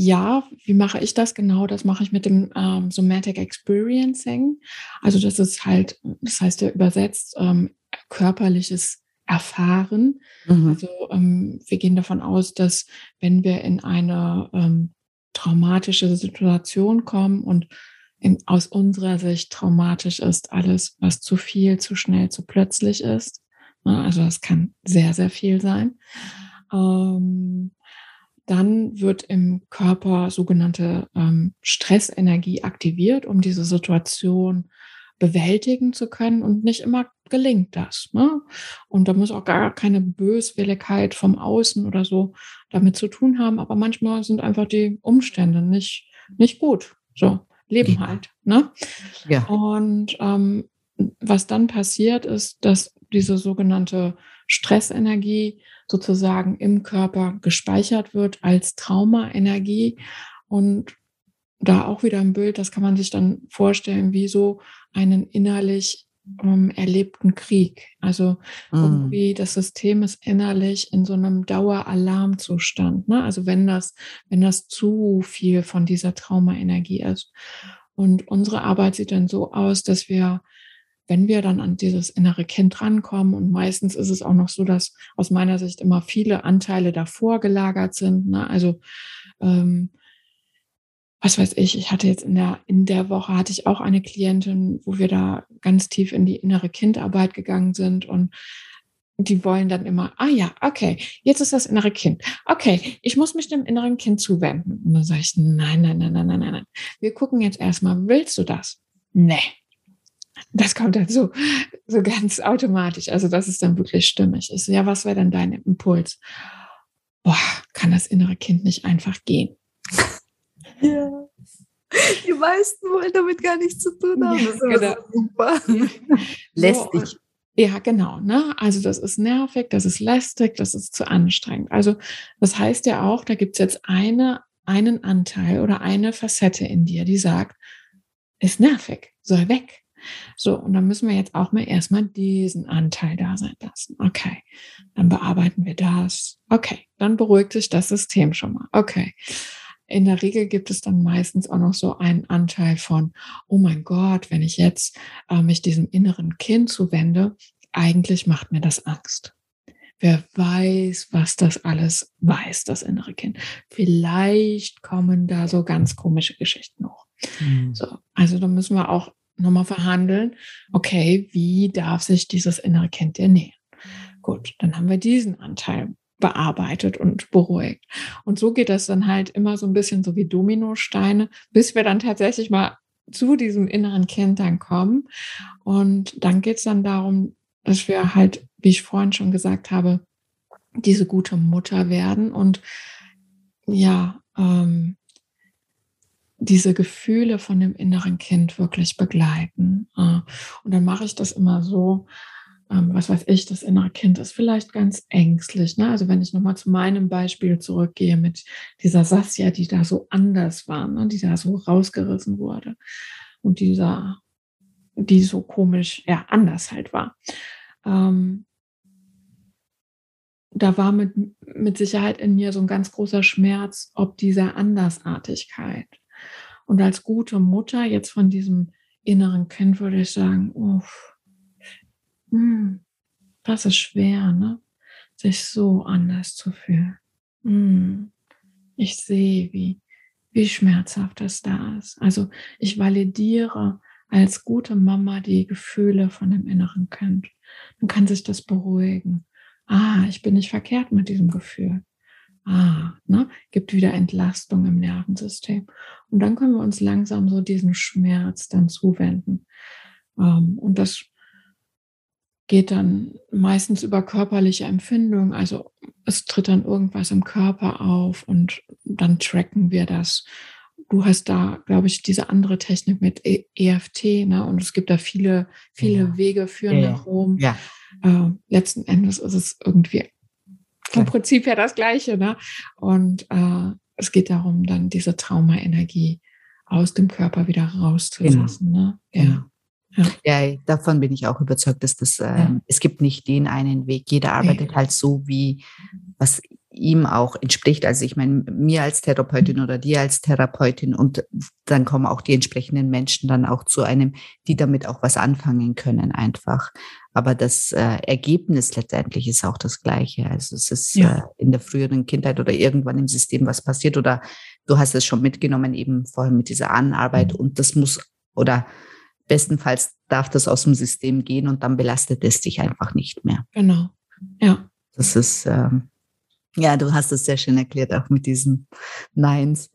ja, wie mache ich das genau? Das mache ich mit dem ähm, Somatic Experiencing. Also das ist halt, das heißt ja übersetzt ähm, körperliches Erfahren. Mhm. Also ähm, wir gehen davon aus, dass wenn wir in eine ähm, traumatische Situation kommen und in, aus unserer Sicht traumatisch ist alles, was zu viel, zu schnell, zu plötzlich ist. Ne? Also das kann sehr, sehr viel sein. Dann wird im Körper sogenannte ähm, Stressenergie aktiviert, um diese Situation bewältigen zu können. Und nicht immer gelingt das. Ne? Und da muss auch gar keine Böswilligkeit vom Außen oder so damit zu tun haben. Aber manchmal sind einfach die Umstände nicht, nicht gut. So leben halt. Ne? Ja. Und ähm, was dann passiert ist, dass diese sogenannte Stressenergie sozusagen im Körper gespeichert wird als Traumaenergie und da auch wieder ein Bild, das kann man sich dann vorstellen, wie so einen innerlich ähm, erlebten Krieg. Also mm. irgendwie das System ist innerlich in so einem Daueralarmzustand. Ne? Also wenn das, wenn das zu viel von dieser Traumaenergie ist. Und unsere Arbeit sieht dann so aus, dass wir, wenn wir dann an dieses innere Kind rankommen, und meistens ist es auch noch so, dass aus meiner Sicht immer viele Anteile davor gelagert sind. Ne? Also ähm, was weiß ich, ich hatte jetzt in der, in der Woche hatte ich auch eine Klientin, wo wir da ganz tief in die innere Kindarbeit gegangen sind und die wollen dann immer, ah ja, okay, jetzt ist das innere Kind. Okay, ich muss mich dem inneren Kind zuwenden. Und dann sage ich, nein, nein, nein, nein, nein, nein. Wir gucken jetzt erstmal, willst du das? Nee. Das kommt dann so, so ganz automatisch. Also das ist dann wirklich stimmig. So, ja, was wäre denn dein Impuls? Boah, kann das innere Kind nicht einfach gehen? *laughs* Ja. Die meisten wollen damit gar nichts zu tun haben. Das ist genau. super. Ja. *laughs* Lästig. So, ja, genau. Ne? Also das ist nervig, das ist lästig, das ist zu anstrengend. Also das heißt ja auch, da gibt es jetzt eine, einen Anteil oder eine Facette in dir, die sagt, ist nervig, soll weg. So, und dann müssen wir jetzt auch mal erstmal diesen Anteil da sein lassen. Okay, dann bearbeiten wir das. Okay, dann beruhigt sich das System schon mal. Okay, in der Regel gibt es dann meistens auch noch so einen Anteil von, oh mein Gott, wenn ich jetzt äh, mich diesem inneren Kind zuwende, eigentlich macht mir das Angst. Wer weiß, was das alles weiß, das innere Kind. Vielleicht kommen da so ganz komische Geschichten hoch. Mhm. So, also da müssen wir auch nochmal verhandeln. Okay, wie darf sich dieses innere Kind dir nähern? Gut, dann haben wir diesen Anteil bearbeitet und beruhigt. Und so geht das dann halt immer so ein bisschen so wie Dominosteine, bis wir dann tatsächlich mal zu diesem inneren Kind dann kommen. Und dann geht es dann darum, dass wir halt, wie ich vorhin schon gesagt habe, diese gute Mutter werden und ja, ähm, diese Gefühle von dem inneren Kind wirklich begleiten. Äh, und dann mache ich das immer so, ähm, was weiß ich, das innere Kind ist vielleicht ganz ängstlich. Ne? Also wenn ich nochmal zu meinem Beispiel zurückgehe mit dieser Sassia, die da so anders war, ne? die da so rausgerissen wurde und dieser, die so komisch, ja, anders halt war. Ähm, da war mit, mit Sicherheit in mir so ein ganz großer Schmerz ob dieser Andersartigkeit. Und als gute Mutter jetzt von diesem inneren Kind würde ich sagen, uff, hm, das ist schwer, ne? Sich so anders zu fühlen. Hm, ich sehe, wie, wie schmerzhaft das da ist. Also ich validiere als gute Mama die Gefühle von dem inneren Kind. Dann kann sich das beruhigen. Ah, ich bin nicht verkehrt mit diesem Gefühl. Ah, ne, gibt wieder Entlastung im Nervensystem. Und dann können wir uns langsam so diesen Schmerz dann zuwenden. Ähm, und das geht dann meistens über körperliche Empfindung. Also es tritt dann irgendwas im Körper auf und dann tracken wir das. Du hast da, glaube ich, diese andere Technik mit EFT, e ne? Und es gibt da viele, viele ja. Wege führen ja. nach Rom. Ja. Äh, letzten Endes ist es irgendwie vom Prinzip her das Gleiche, ne? Und äh, es geht darum, dann diese Traumaenergie aus dem Körper wieder rauszulassen. Genau. Ne? Ja. Genau. Ja. ja. davon bin ich auch überzeugt, dass das, äh, ja. Ähm, es gibt nicht den einen Weg. Jeder arbeitet ja. halt so, wie was ihm auch entspricht. Also ich meine, mir als Therapeutin oder dir als Therapeutin und dann kommen auch die entsprechenden Menschen dann auch zu einem, die damit auch was anfangen können einfach. Aber das äh, Ergebnis letztendlich ist auch das gleiche. Also es ist ja. äh, in der früheren Kindheit oder irgendwann im System was passiert oder du hast es schon mitgenommen eben vorhin mit dieser Anarbeit und das muss oder bestenfalls darf das aus dem System gehen und dann belastet es dich einfach nicht mehr. Genau. Ja. Das ist, ähm, ja, du hast es sehr schön erklärt, auch mit diesen Neins,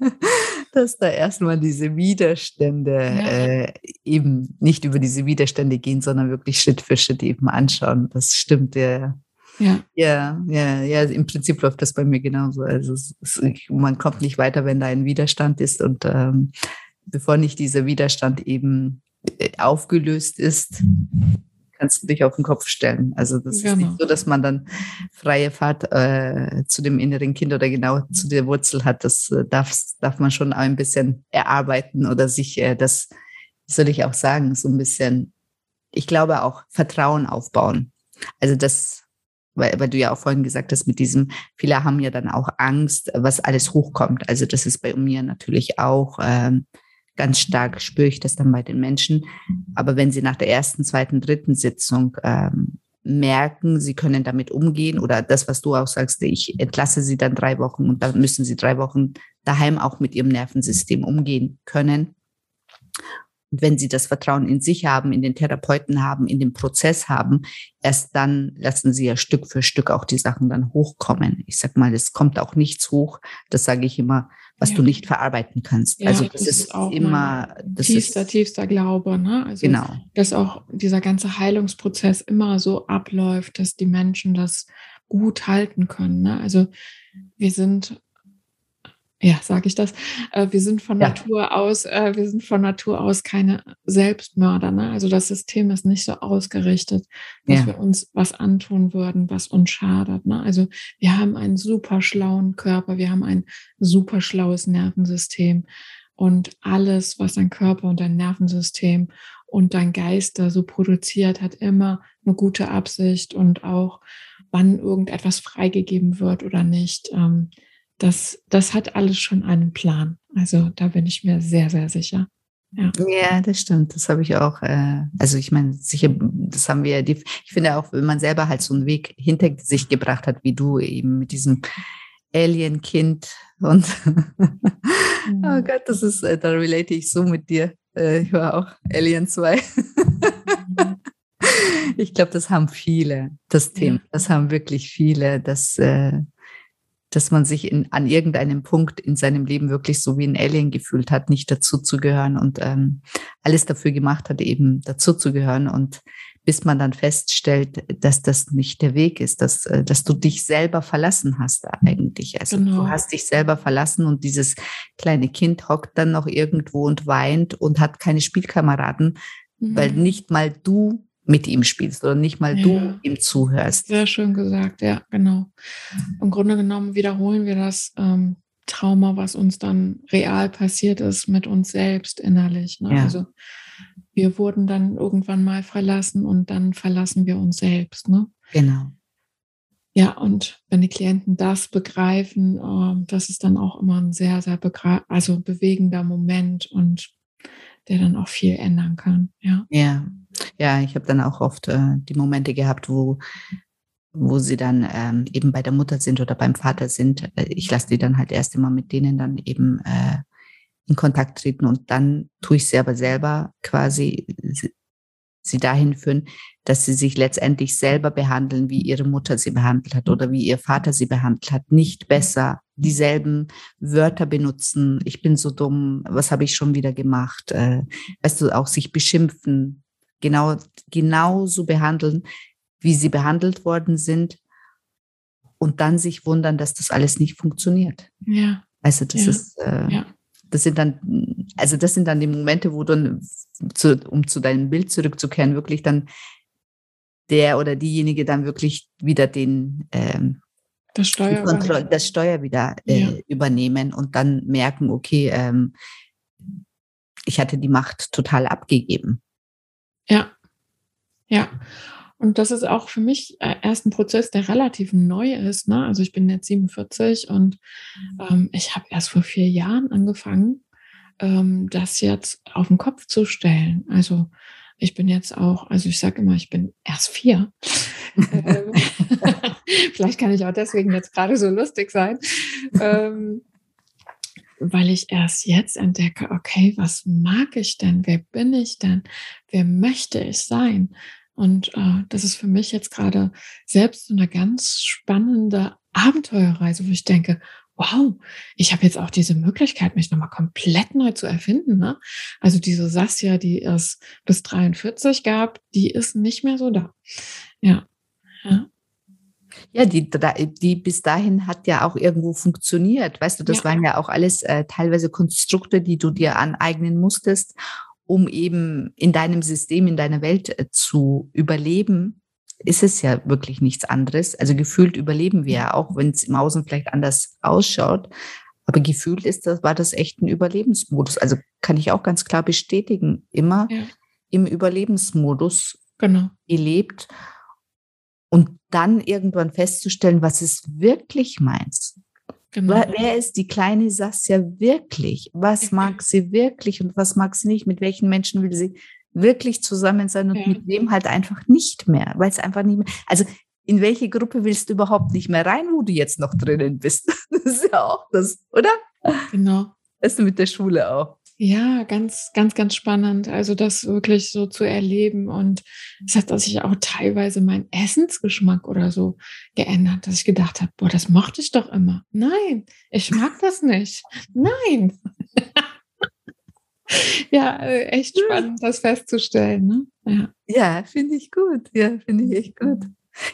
*laughs* dass da erstmal diese Widerstände ja. äh, eben nicht über diese Widerstände gehen, sondern wirklich Schritt für Schritt eben anschauen. Das stimmt, ja. Ja. ja, ja, ja, im Prinzip läuft das bei mir genauso. Also es, es, man kommt nicht weiter, wenn da ein Widerstand ist und ähm, bevor nicht dieser Widerstand eben äh, aufgelöst ist, kannst du dich auf den Kopf stellen. Also das genau. ist nicht genau. so, dass man dann freie Fahrt äh, zu dem inneren Kind oder genau zu der Wurzel hat. Das äh, darf, darf man schon ein bisschen erarbeiten oder sich äh, das, soll ich auch sagen, so ein bisschen, ich glaube auch Vertrauen aufbauen. Also das weil, weil du ja auch vorhin gesagt hast, mit diesem, viele haben ja dann auch Angst, was alles hochkommt. Also das ist bei mir natürlich auch ähm, Ganz stark spüre ich das dann bei den Menschen. Aber wenn sie nach der ersten, zweiten, dritten Sitzung ähm, merken, sie können damit umgehen oder das, was du auch sagst, ich entlasse sie dann drei Wochen und dann müssen sie drei Wochen daheim auch mit ihrem Nervensystem umgehen können. Und wenn sie das Vertrauen in sich haben, in den Therapeuten haben, in den Prozess haben, erst dann lassen sie ja Stück für Stück auch die Sachen dann hochkommen. Ich sag mal, es kommt auch nichts hoch. Das sage ich immer, was ja. du nicht verarbeiten kannst. Ja, also das, das ist, auch immer das tiefster, ist, tiefster Glaube. Ne? Also, genau. Dass auch dieser ganze Heilungsprozess immer so abläuft, dass die Menschen das gut halten können. Ne? Also wir sind ja, sage ich das. Äh, wir sind von ja. Natur aus, äh, wir sind von Natur aus keine Selbstmörder. Ne? Also das System ist nicht so ausgerichtet, dass ja. wir uns was antun würden, was uns schadet. Ne? Also wir haben einen super schlauen Körper, wir haben ein super schlaues Nervensystem und alles, was dein Körper und dein Nervensystem und dein Geist da so produziert, hat immer eine gute Absicht und auch wann irgendetwas freigegeben wird oder nicht. Das, das hat alles schon einen Plan. Also da bin ich mir sehr, sehr sicher. Ja. ja, das stimmt. Das habe ich auch. Äh, also ich meine, sicher, das haben wir. Die, ich finde auch, wenn man selber halt so einen Weg hinter sich gebracht hat, wie du eben mit diesem Alien-Kind und *laughs* oh mhm. Gott, das ist, äh, da relate ich so mit dir. Äh, ich war auch Alien 2. Mhm. *laughs* ich glaube, das haben viele, das Thema. Das haben wirklich viele, dass äh, dass man sich in, an irgendeinem Punkt in seinem Leben wirklich so wie ein Alien gefühlt hat, nicht dazu zu gehören und ähm, alles dafür gemacht hat, eben dazu zu gehören. Und bis man dann feststellt, dass das nicht der Weg ist, dass, äh, dass du dich selber verlassen hast eigentlich. Also genau. du hast dich selber verlassen und dieses kleine Kind hockt dann noch irgendwo und weint und hat keine Spielkameraden, mhm. weil nicht mal du mit ihm spielst oder nicht mal ja. du ihm zuhörst. Sehr schön gesagt, ja, genau. Im Grunde genommen wiederholen wir das ähm, Trauma, was uns dann real passiert ist, mit uns selbst innerlich. Ne? Ja. Also wir wurden dann irgendwann mal verlassen und dann verlassen wir uns selbst. Ne? Genau. Ja, und wenn die Klienten das begreifen, äh, das ist dann auch immer ein sehr, sehr also bewegender Moment und der dann auch viel ändern kann. Ja. Ja, ja ich habe dann auch oft äh, die Momente gehabt, wo wo sie dann ähm, eben bei der Mutter sind oder beim Vater sind. Äh, ich lasse die dann halt erst immer mit denen dann eben äh, in Kontakt treten und dann tue ich sie aber selber quasi sie dahin führen, dass sie sich letztendlich selber behandeln, wie ihre Mutter sie behandelt hat oder wie ihr Vater sie behandelt hat, nicht besser dieselben Wörter benutzen. Ich bin so dumm, was habe ich schon wieder gemacht? Äh, weißt du, auch sich beschimpfen, genau genauso behandeln, wie sie behandelt worden sind und dann sich wundern, dass das alles nicht funktioniert. Ja. Also das ja. ist äh, ja das sind dann, also das sind dann die Momente, wo dann, zu, um zu deinem Bild zurückzukehren, wirklich dann der oder diejenige dann wirklich wieder den ähm, das Steuer, Kontroll das Steuer wieder äh, ja. übernehmen und dann merken, okay, ähm, ich hatte die Macht total abgegeben. Ja, ja. Und das ist auch für mich äh, erst ein Prozess, der relativ neu ist. Ne? Also ich bin jetzt 47 und mhm. ähm, ich habe erst vor vier Jahren angefangen, ähm, das jetzt auf den Kopf zu stellen. Also ich bin jetzt auch, also ich sage immer, ich bin erst vier. *laughs* Ähm, *laughs* vielleicht kann ich auch deswegen jetzt gerade so lustig sein. Ähm, weil ich erst jetzt entdecke, okay, was mag ich denn? Wer bin ich denn? Wer möchte ich sein? Und äh, das ist für mich jetzt gerade selbst so eine ganz spannende Abenteuerreise, wo ich denke, wow, ich habe jetzt auch diese Möglichkeit, mich nochmal komplett neu zu erfinden. Ne? Also diese Sassia, die es bis 43 gab, die ist nicht mehr so da. Ja. Ja. Ja, die, die bis dahin hat ja auch irgendwo funktioniert. Weißt du, das ja. waren ja auch alles äh, teilweise Konstrukte, die du dir aneignen musstest um eben in deinem System, in deiner Welt äh, zu überleben, ist es ja wirklich nichts anderes. Also gefühlt überleben wir ja auch, wenn es im Außen vielleicht anders ausschaut. Aber gefühlt ist das, war das echt ein Überlebensmodus. Also kann ich auch ganz klar bestätigen, immer ja. im Überlebensmodus genau. gelebt. Und dann irgendwann festzustellen, was ist wirklich meins. Genau. Wer ist die kleine Sassia wirklich? Was mag sie wirklich und was mag sie nicht? Mit welchen Menschen will sie wirklich zusammen sein und ja. mit wem halt einfach nicht mehr? Weil es einfach nicht mehr, also in welche Gruppe willst du überhaupt nicht mehr rein, wo du jetzt noch drinnen bist? *laughs* Das ist ja auch das, oder? Genau. Weißt du, mit der Schule auch. Ja, ganz, ganz, ganz spannend. Also das wirklich so zu erleben. Und es hat sich auch teilweise mein Essensgeschmack oder so geändert, dass ich gedacht habe, boah, das mochte ich doch immer. Nein, ich mag *laughs* das nicht. Nein. *laughs* ja, äh, echt spannend, das festzustellen. Ne? Ja, ja finde ich gut. Ja, finde ich echt gut.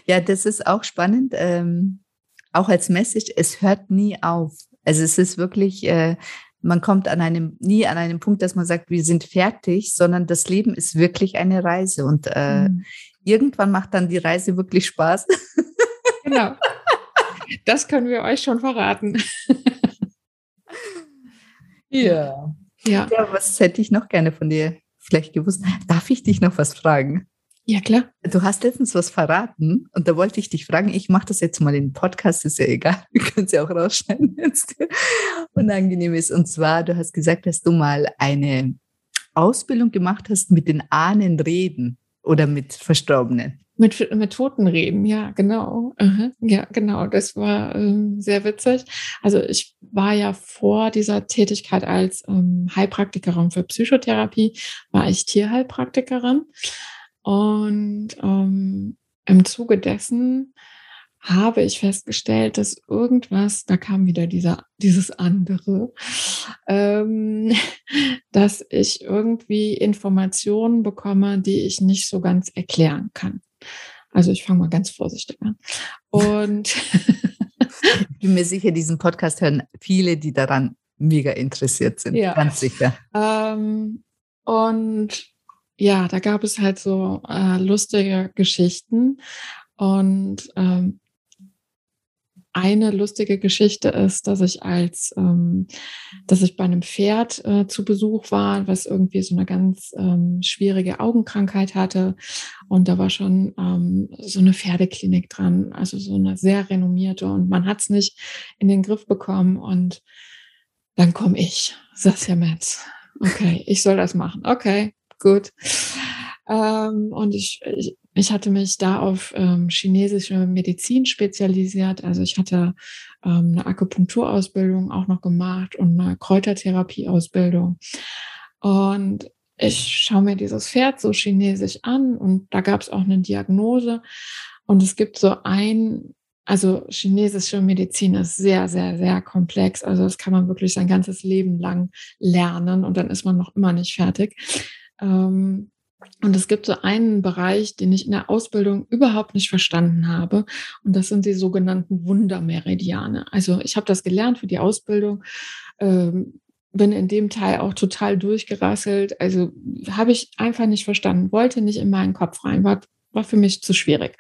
Ja, das ist auch spannend. Ähm, auch als Message, es hört nie auf. Also es ist wirklich, äh, man kommt an einem, nie an einem Punkt, dass man sagt, wir sind fertig, sondern das Leben ist wirklich eine Reise und äh, mhm. irgendwann macht dann die Reise wirklich Spaß. *laughs* Genau. Das können wir euch schon verraten. *laughs* ja. ja. Ja, was hätte ich noch gerne von dir vielleicht gewusst? Darf ich dich noch was fragen? Ja, klar. Du hast letztens was verraten und da wollte ich dich fragen, ich mache das jetzt mal in den Podcast, ist ja egal, wir können es ja auch rausschneiden, wenn es unangenehm ist. Und zwar, du hast gesagt, dass du mal eine Ausbildung gemacht hast mit den Ahnen reden oder mit Verstorbenen. Mit, mit Toten reden, ja, genau. Aha, ja, genau. Das war ähm, sehr witzig. Also ich war ja vor dieser Tätigkeit als ähm, Heilpraktikerin für Psychotherapie, war ich Tierheilpraktikerin. Und ähm, im Zuge dessen habe ich festgestellt, dass irgendwas, da kam wieder dieser, dieses andere, ähm, *laughs* dass ich irgendwie Informationen bekomme, die ich nicht so ganz erklären kann. Also ich fange mal ganz vorsichtig an. Und ich bin mir sicher, diesen Podcast hören viele, die daran mega interessiert sind. Ja. Ganz sicher. Ähm, und ja, da gab es halt so äh, lustige Geschichten. Und ähm, eine lustige Geschichte ist, dass ich als, ähm, dass ich bei einem Pferd äh, zu Besuch war, was irgendwie so eine ganz ähm, schwierige Augenkrankheit hatte. Und da war schon ähm, so eine Pferdeklinik dran, also so eine sehr renommierte. Und man hat es nicht in den Griff bekommen. Und dann komme ich, Saskia Metz. Okay, ich soll das machen. Okay, gut. Ähm, und ich, ich, ich hatte mich da auf ähm, chinesische Medizin spezialisiert. Also ich hatte ähm, eine Akupunkturausbildung auch noch gemacht und eine Kräutertherapieausbildung. Und ich schaue mir dieses Pferd so chinesisch an und da gab es auch eine Diagnose. Und es gibt so ein, also chinesische Medizin ist sehr, sehr, sehr komplex. Also das kann man wirklich sein ganzes Leben lang lernen und dann ist man noch immer nicht fertig. Ähm, und es gibt so einen Bereich, den ich in der Ausbildung überhaupt nicht verstanden habe. Und das sind die sogenannten Wundermeridiane. Also ich habe das gelernt für die Ausbildung. Ähm, bin in dem Teil auch total durchgerasselt. Also habe ich einfach nicht verstanden, wollte nicht in meinen Kopf rein, war, war für mich zu schwierig.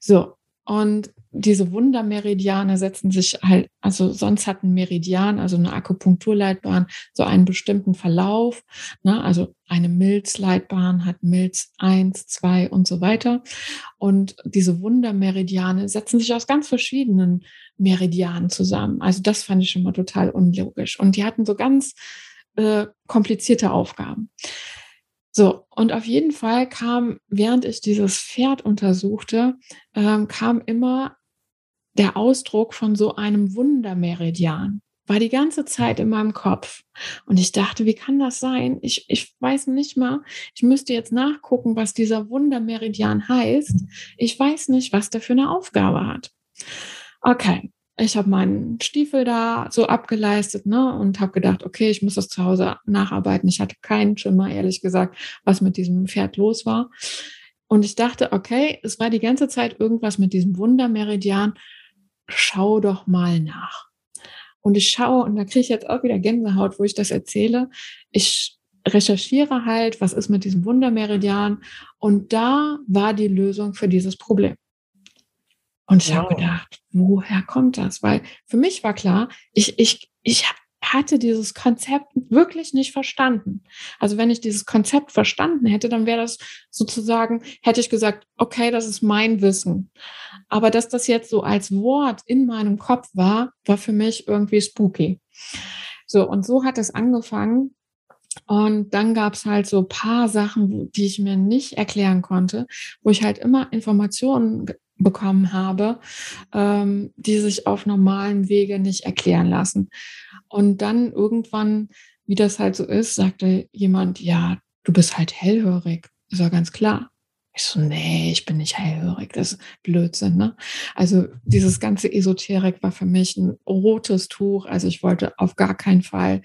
So, und diese Wundermeridiane setzen sich halt, also sonst hat ein Meridian, also eine Akupunkturleitbahn, so einen bestimmten Verlauf. Ne? Also eine Milzleitbahn hat Milz eins, zwei und so weiter. Und diese Wundermeridiane setzen sich aus ganz verschiedenen Meridianen zusammen. Also das fand ich schon mal total unlogisch. Und die hatten so ganz äh, komplizierte Aufgaben. So, und auf jeden Fall kam, während ich dieses Pferd untersuchte, ähm, kam immer der Ausdruck von so einem Wundermeridian. War die ganze Zeit in meinem Kopf. Und ich dachte, wie kann das sein? Ich, ich weiß nicht mal, ich müsste jetzt nachgucken, was dieser Wundermeridian heißt. Ich weiß nicht, was der für eine Aufgabe hat. Okay, ich habe meinen Stiefel da so abgeleistet ne, und habe gedacht, okay, ich muss das zu Hause nacharbeiten. Ich hatte keinen Schimmer, ehrlich gesagt, was mit diesem Pferd los war. Und ich dachte, okay, es war die ganze Zeit irgendwas mit diesem Wundermeridian. Schau doch mal nach. Und ich schaue, und da kriege ich jetzt auch wieder Gänsehaut, wo ich das erzähle. Ich recherchiere halt, was ist mit diesem Wundermeridian. Und da war die Lösung für dieses Problem. Und ich wow. habe gedacht, woher kommt das? Weil für mich war klar, ich, ich, ich hatte dieses Konzept wirklich nicht verstanden. Also wenn ich dieses Konzept verstanden hätte, dann wäre das sozusagen, hätte ich gesagt, okay, das ist mein Wissen. Aber dass das jetzt so als Wort in meinem Kopf war, war für mich irgendwie spooky. So, und so hat es angefangen. Und dann gab es halt so paar Sachen, die ich mir nicht erklären konnte, wo ich halt immer Informationen bekommen habe, ähm, die sich auf normalen Wege nicht erklären lassen. Und dann irgendwann, wie das halt so ist, sagte jemand, ja, du bist halt hellhörig. Ist ja ganz klar. Ich so, nee, ich bin nicht hellhörig. Das ist Blödsinn, ne? Also dieses ganze Esoterik war für mich ein rotes Tuch. Also ich wollte auf gar keinen Fall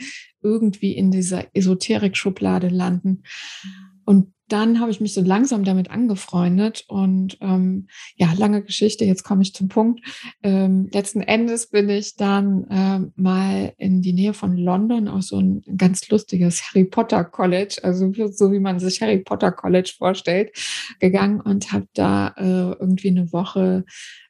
irgendwie in dieser Esoterik-Schublade landen. Und dann habe ich mich so langsam damit angefreundet und ähm, ja, lange Geschichte, jetzt komme ich zum Punkt. Ähm, letzten Endes bin ich dann ähm, mal in die Nähe von London auf so ein ganz lustiges Harry Potter College, also so wie man sich Harry Potter College vorstellt, gegangen und habe da äh, irgendwie eine Woche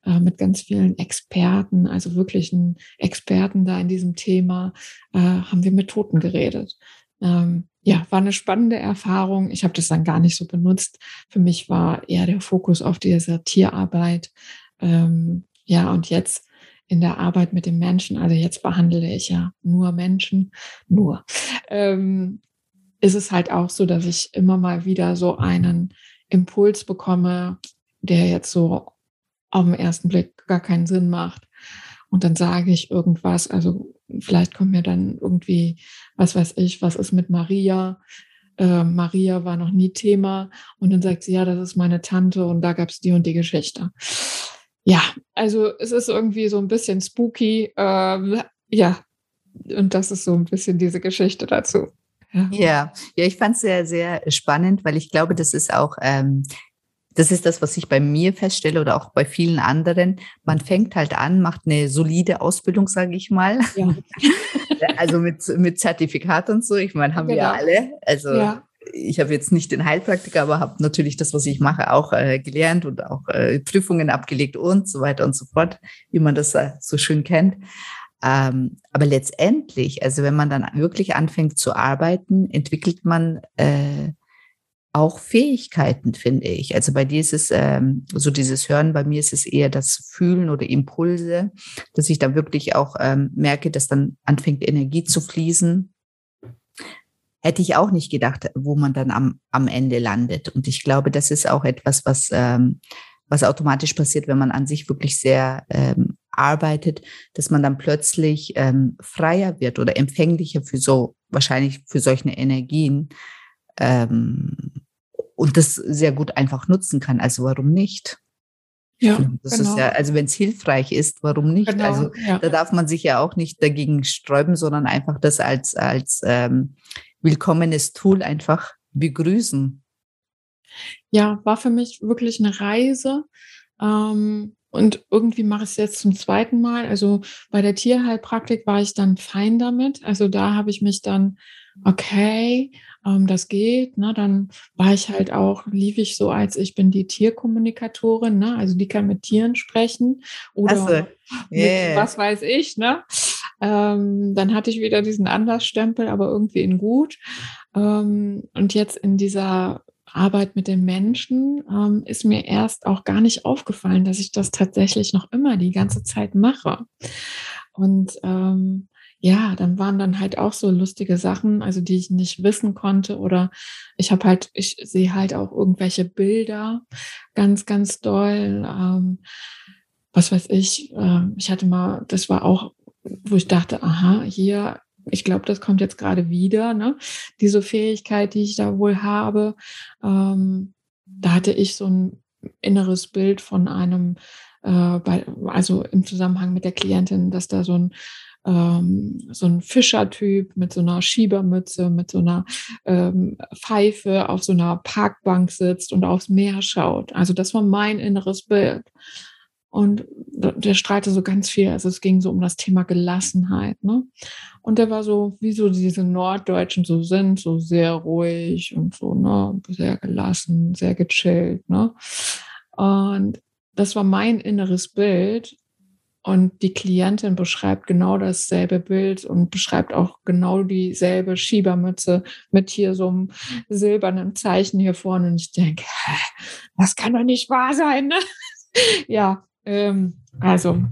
äh, mit ganz vielen Experten, also wirklichen Experten da in diesem Thema, äh, haben wir mit Toten geredet. Ähm, ja, war eine spannende Erfahrung. Ich habe das dann gar nicht so benutzt. Für mich war eher der Fokus auf diese Tierarbeit. Ähm, ja, und jetzt in der Arbeit mit den Menschen, also jetzt behandle ich ja nur Menschen, nur, ähm, ist es halt auch so, dass ich immer mal wieder so einen Impuls bekomme, der jetzt so auf den ersten Blick gar keinen Sinn macht. Und dann sage ich irgendwas, also vielleicht kommt mir dann irgendwie, was weiß ich, was ist mit Maria? Äh, Maria war noch nie Thema. Und dann sagt sie, ja, das ist meine Tante und da gab es die und die Geschichte. Ja, also es ist irgendwie so ein bisschen spooky. Ähm, ja, und das ist so ein bisschen diese Geschichte dazu. Ja, ja, ja ich fand es sehr, sehr spannend, weil ich glaube, das ist auch ähm, das ist das, was ich bei mir feststelle oder auch bei vielen anderen. Man fängt halt an, macht eine solide Ausbildung, sage ich mal. Ja. *laughs* also mit, mit Zertifikat und so. Ich meine, haben genau. wir alle. Also ja. ich habe jetzt nicht den Heilpraktiker, aber habe natürlich das, was ich mache, auch äh, gelernt und auch äh, Prüfungen abgelegt und so weiter und so fort, wie man das äh, so schön kennt. Ähm, aber letztendlich, also wenn man dann wirklich anfängt zu arbeiten, entwickelt man äh, auch Fähigkeiten, finde ich. Also bei dir ist es ähm, so dieses Hören, bei mir ist es eher das Fühlen oder Impulse, dass ich da wirklich auch ähm, merke, dass dann anfängt Energie zu fließen. hätte ich auch nicht gedacht, wo man dann am, am Ende landet. Und ich glaube, das ist auch etwas, was, ähm, was automatisch passiert, wenn man an sich wirklich sehr ähm, arbeitet, dass man dann plötzlich ähm, freier wird oder empfänglicher für so, wahrscheinlich für solche Energien ähm, und das sehr gut einfach nutzen kann. Also warum nicht? Ja, das genau. ist ja, also wenn es hilfreich ist, warum nicht? Genau, also ja. da darf man sich ja auch nicht dagegen sträuben, sondern einfach das als, als ähm, willkommenes Tool einfach begrüßen. Ja, war für mich wirklich eine Reise. Ähm, und irgendwie mache ich es jetzt zum zweiten Mal. Also bei der Tierheilpraktik war ich dann fein damit. Also da habe ich mich dann, okay, ähm, das geht. Ne? Dann war ich halt auch, lief ich so, als ich bin die Tierkommunikatorin, ne? also die kann mit Tieren sprechen oder so. yeah. mit was weiß ich. Ne? Ähm, dann hatte ich wieder diesen Andersstempel, aber irgendwie in gut. Ähm, und jetzt in dieser Arbeit mit den Menschen ähm, ist mir erst auch gar nicht aufgefallen, dass ich das tatsächlich noch immer die ganze Zeit mache. Und ähm, ja, dann waren dann halt auch so lustige Sachen, also die ich nicht wissen konnte oder ich habe halt, ich sehe halt auch irgendwelche Bilder ganz, ganz doll. Ähm, was weiß ich, äh, ich hatte mal, das war auch, wo ich dachte, aha, hier, ich glaube, das kommt jetzt gerade wieder, ne? Diese Fähigkeit, die ich da wohl habe. Ähm, da hatte ich so ein inneres Bild von einem, äh, bei, also im Zusammenhang mit der Klientin, dass da so ein ähm, so ein Fischertyp mit so einer Schiebermütze, mit so einer ähm, Pfeife auf so einer Parkbank sitzt und aufs Meer schaut. Also das war mein inneres Bild. Und der streite so ganz viel. Also es ging so um das Thema Gelassenheit. Ne? Und der war so, wie so diese Norddeutschen so sind, so sehr ruhig und so, ne, sehr gelassen, sehr gechillt. Ne? Und das war mein inneres Bild. Und die Klientin beschreibt genau dasselbe Bild und beschreibt auch genau dieselbe Schiebermütze mit hier so einem silbernen Zeichen hier vorne. Und ich denke, das kann doch nicht wahr sein. Ne? *laughs* ja, ähm, also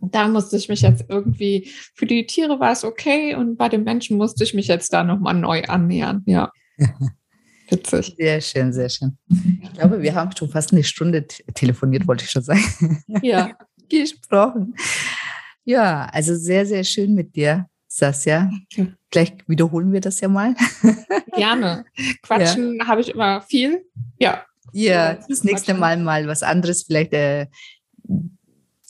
da musste ich mich jetzt irgendwie, für die Tiere war es okay und bei den Menschen musste ich mich jetzt da nochmal neu annähern. Ja. *laughs* Witzig. Sehr schön, sehr schön. Ich glaube, wir haben schon fast eine Stunde telefoniert, wollte ich schon sagen. Ja. *laughs* gesprochen. Ja, also sehr, sehr schön mit dir, Sasja. Okay. Gleich wiederholen wir das ja mal. *laughs* Gerne. Quatschen ja. habe ich immer viel. Ja. Ja, das nächste Mal mal was anderes. Vielleicht äh,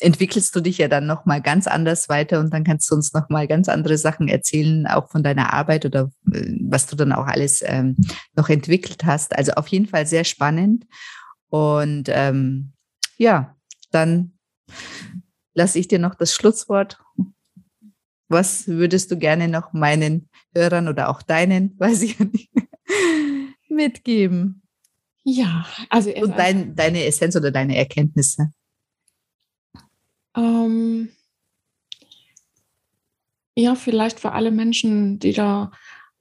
entwickelst du dich ja dann noch mal ganz anders weiter und dann kannst du uns noch mal ganz andere Sachen erzählen, auch von deiner Arbeit oder äh, was du dann auch alles ähm, noch entwickelt hast. Also auf jeden Fall sehr spannend. Und ähm, ja, dann lasse ich dir noch das Schlusswort. Was würdest du gerne noch meinen Hörern oder auch deinen, *laughs* weiß ich nicht, mitgeben? Ja, also und dein, deine Essenz oder deine Erkenntnisse. Ähm, ja, vielleicht für alle Menschen, die da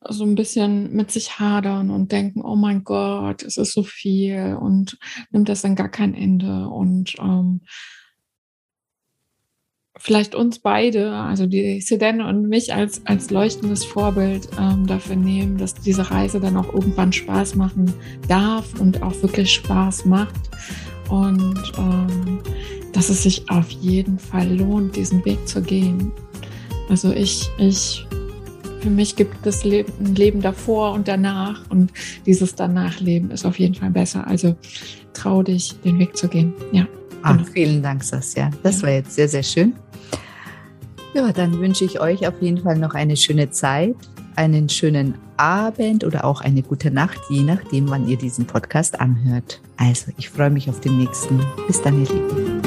so ein bisschen mit sich hadern und denken, oh mein Gott, es ist so viel und nimmt das dann gar kein Ende und ähm, vielleicht uns beide, also die Sedenne und mich als, als leuchtendes Vorbild ähm, dafür nehmen, dass diese Reise dann auch irgendwann Spaß machen darf und auch wirklich Spaß macht. Und ähm, dass es sich auf jeden Fall lohnt, diesen Weg zu gehen. Also ich, ich, für mich gibt es Leben, ein Leben davor und danach und dieses Danachleben ist auf jeden Fall besser. Also trau dich, den Weg zu gehen. Ja. Ah, genau. vielen Dank, Sasja. Das war jetzt sehr, sehr schön. Ja, dann wünsche ich euch auf jeden Fall noch eine schöne Zeit, einen schönen Abend oder auch eine gute Nacht, je nachdem, wann ihr diesen Podcast anhört. Also, ich freue mich auf den nächsten. Bis dann, ihr Lieben.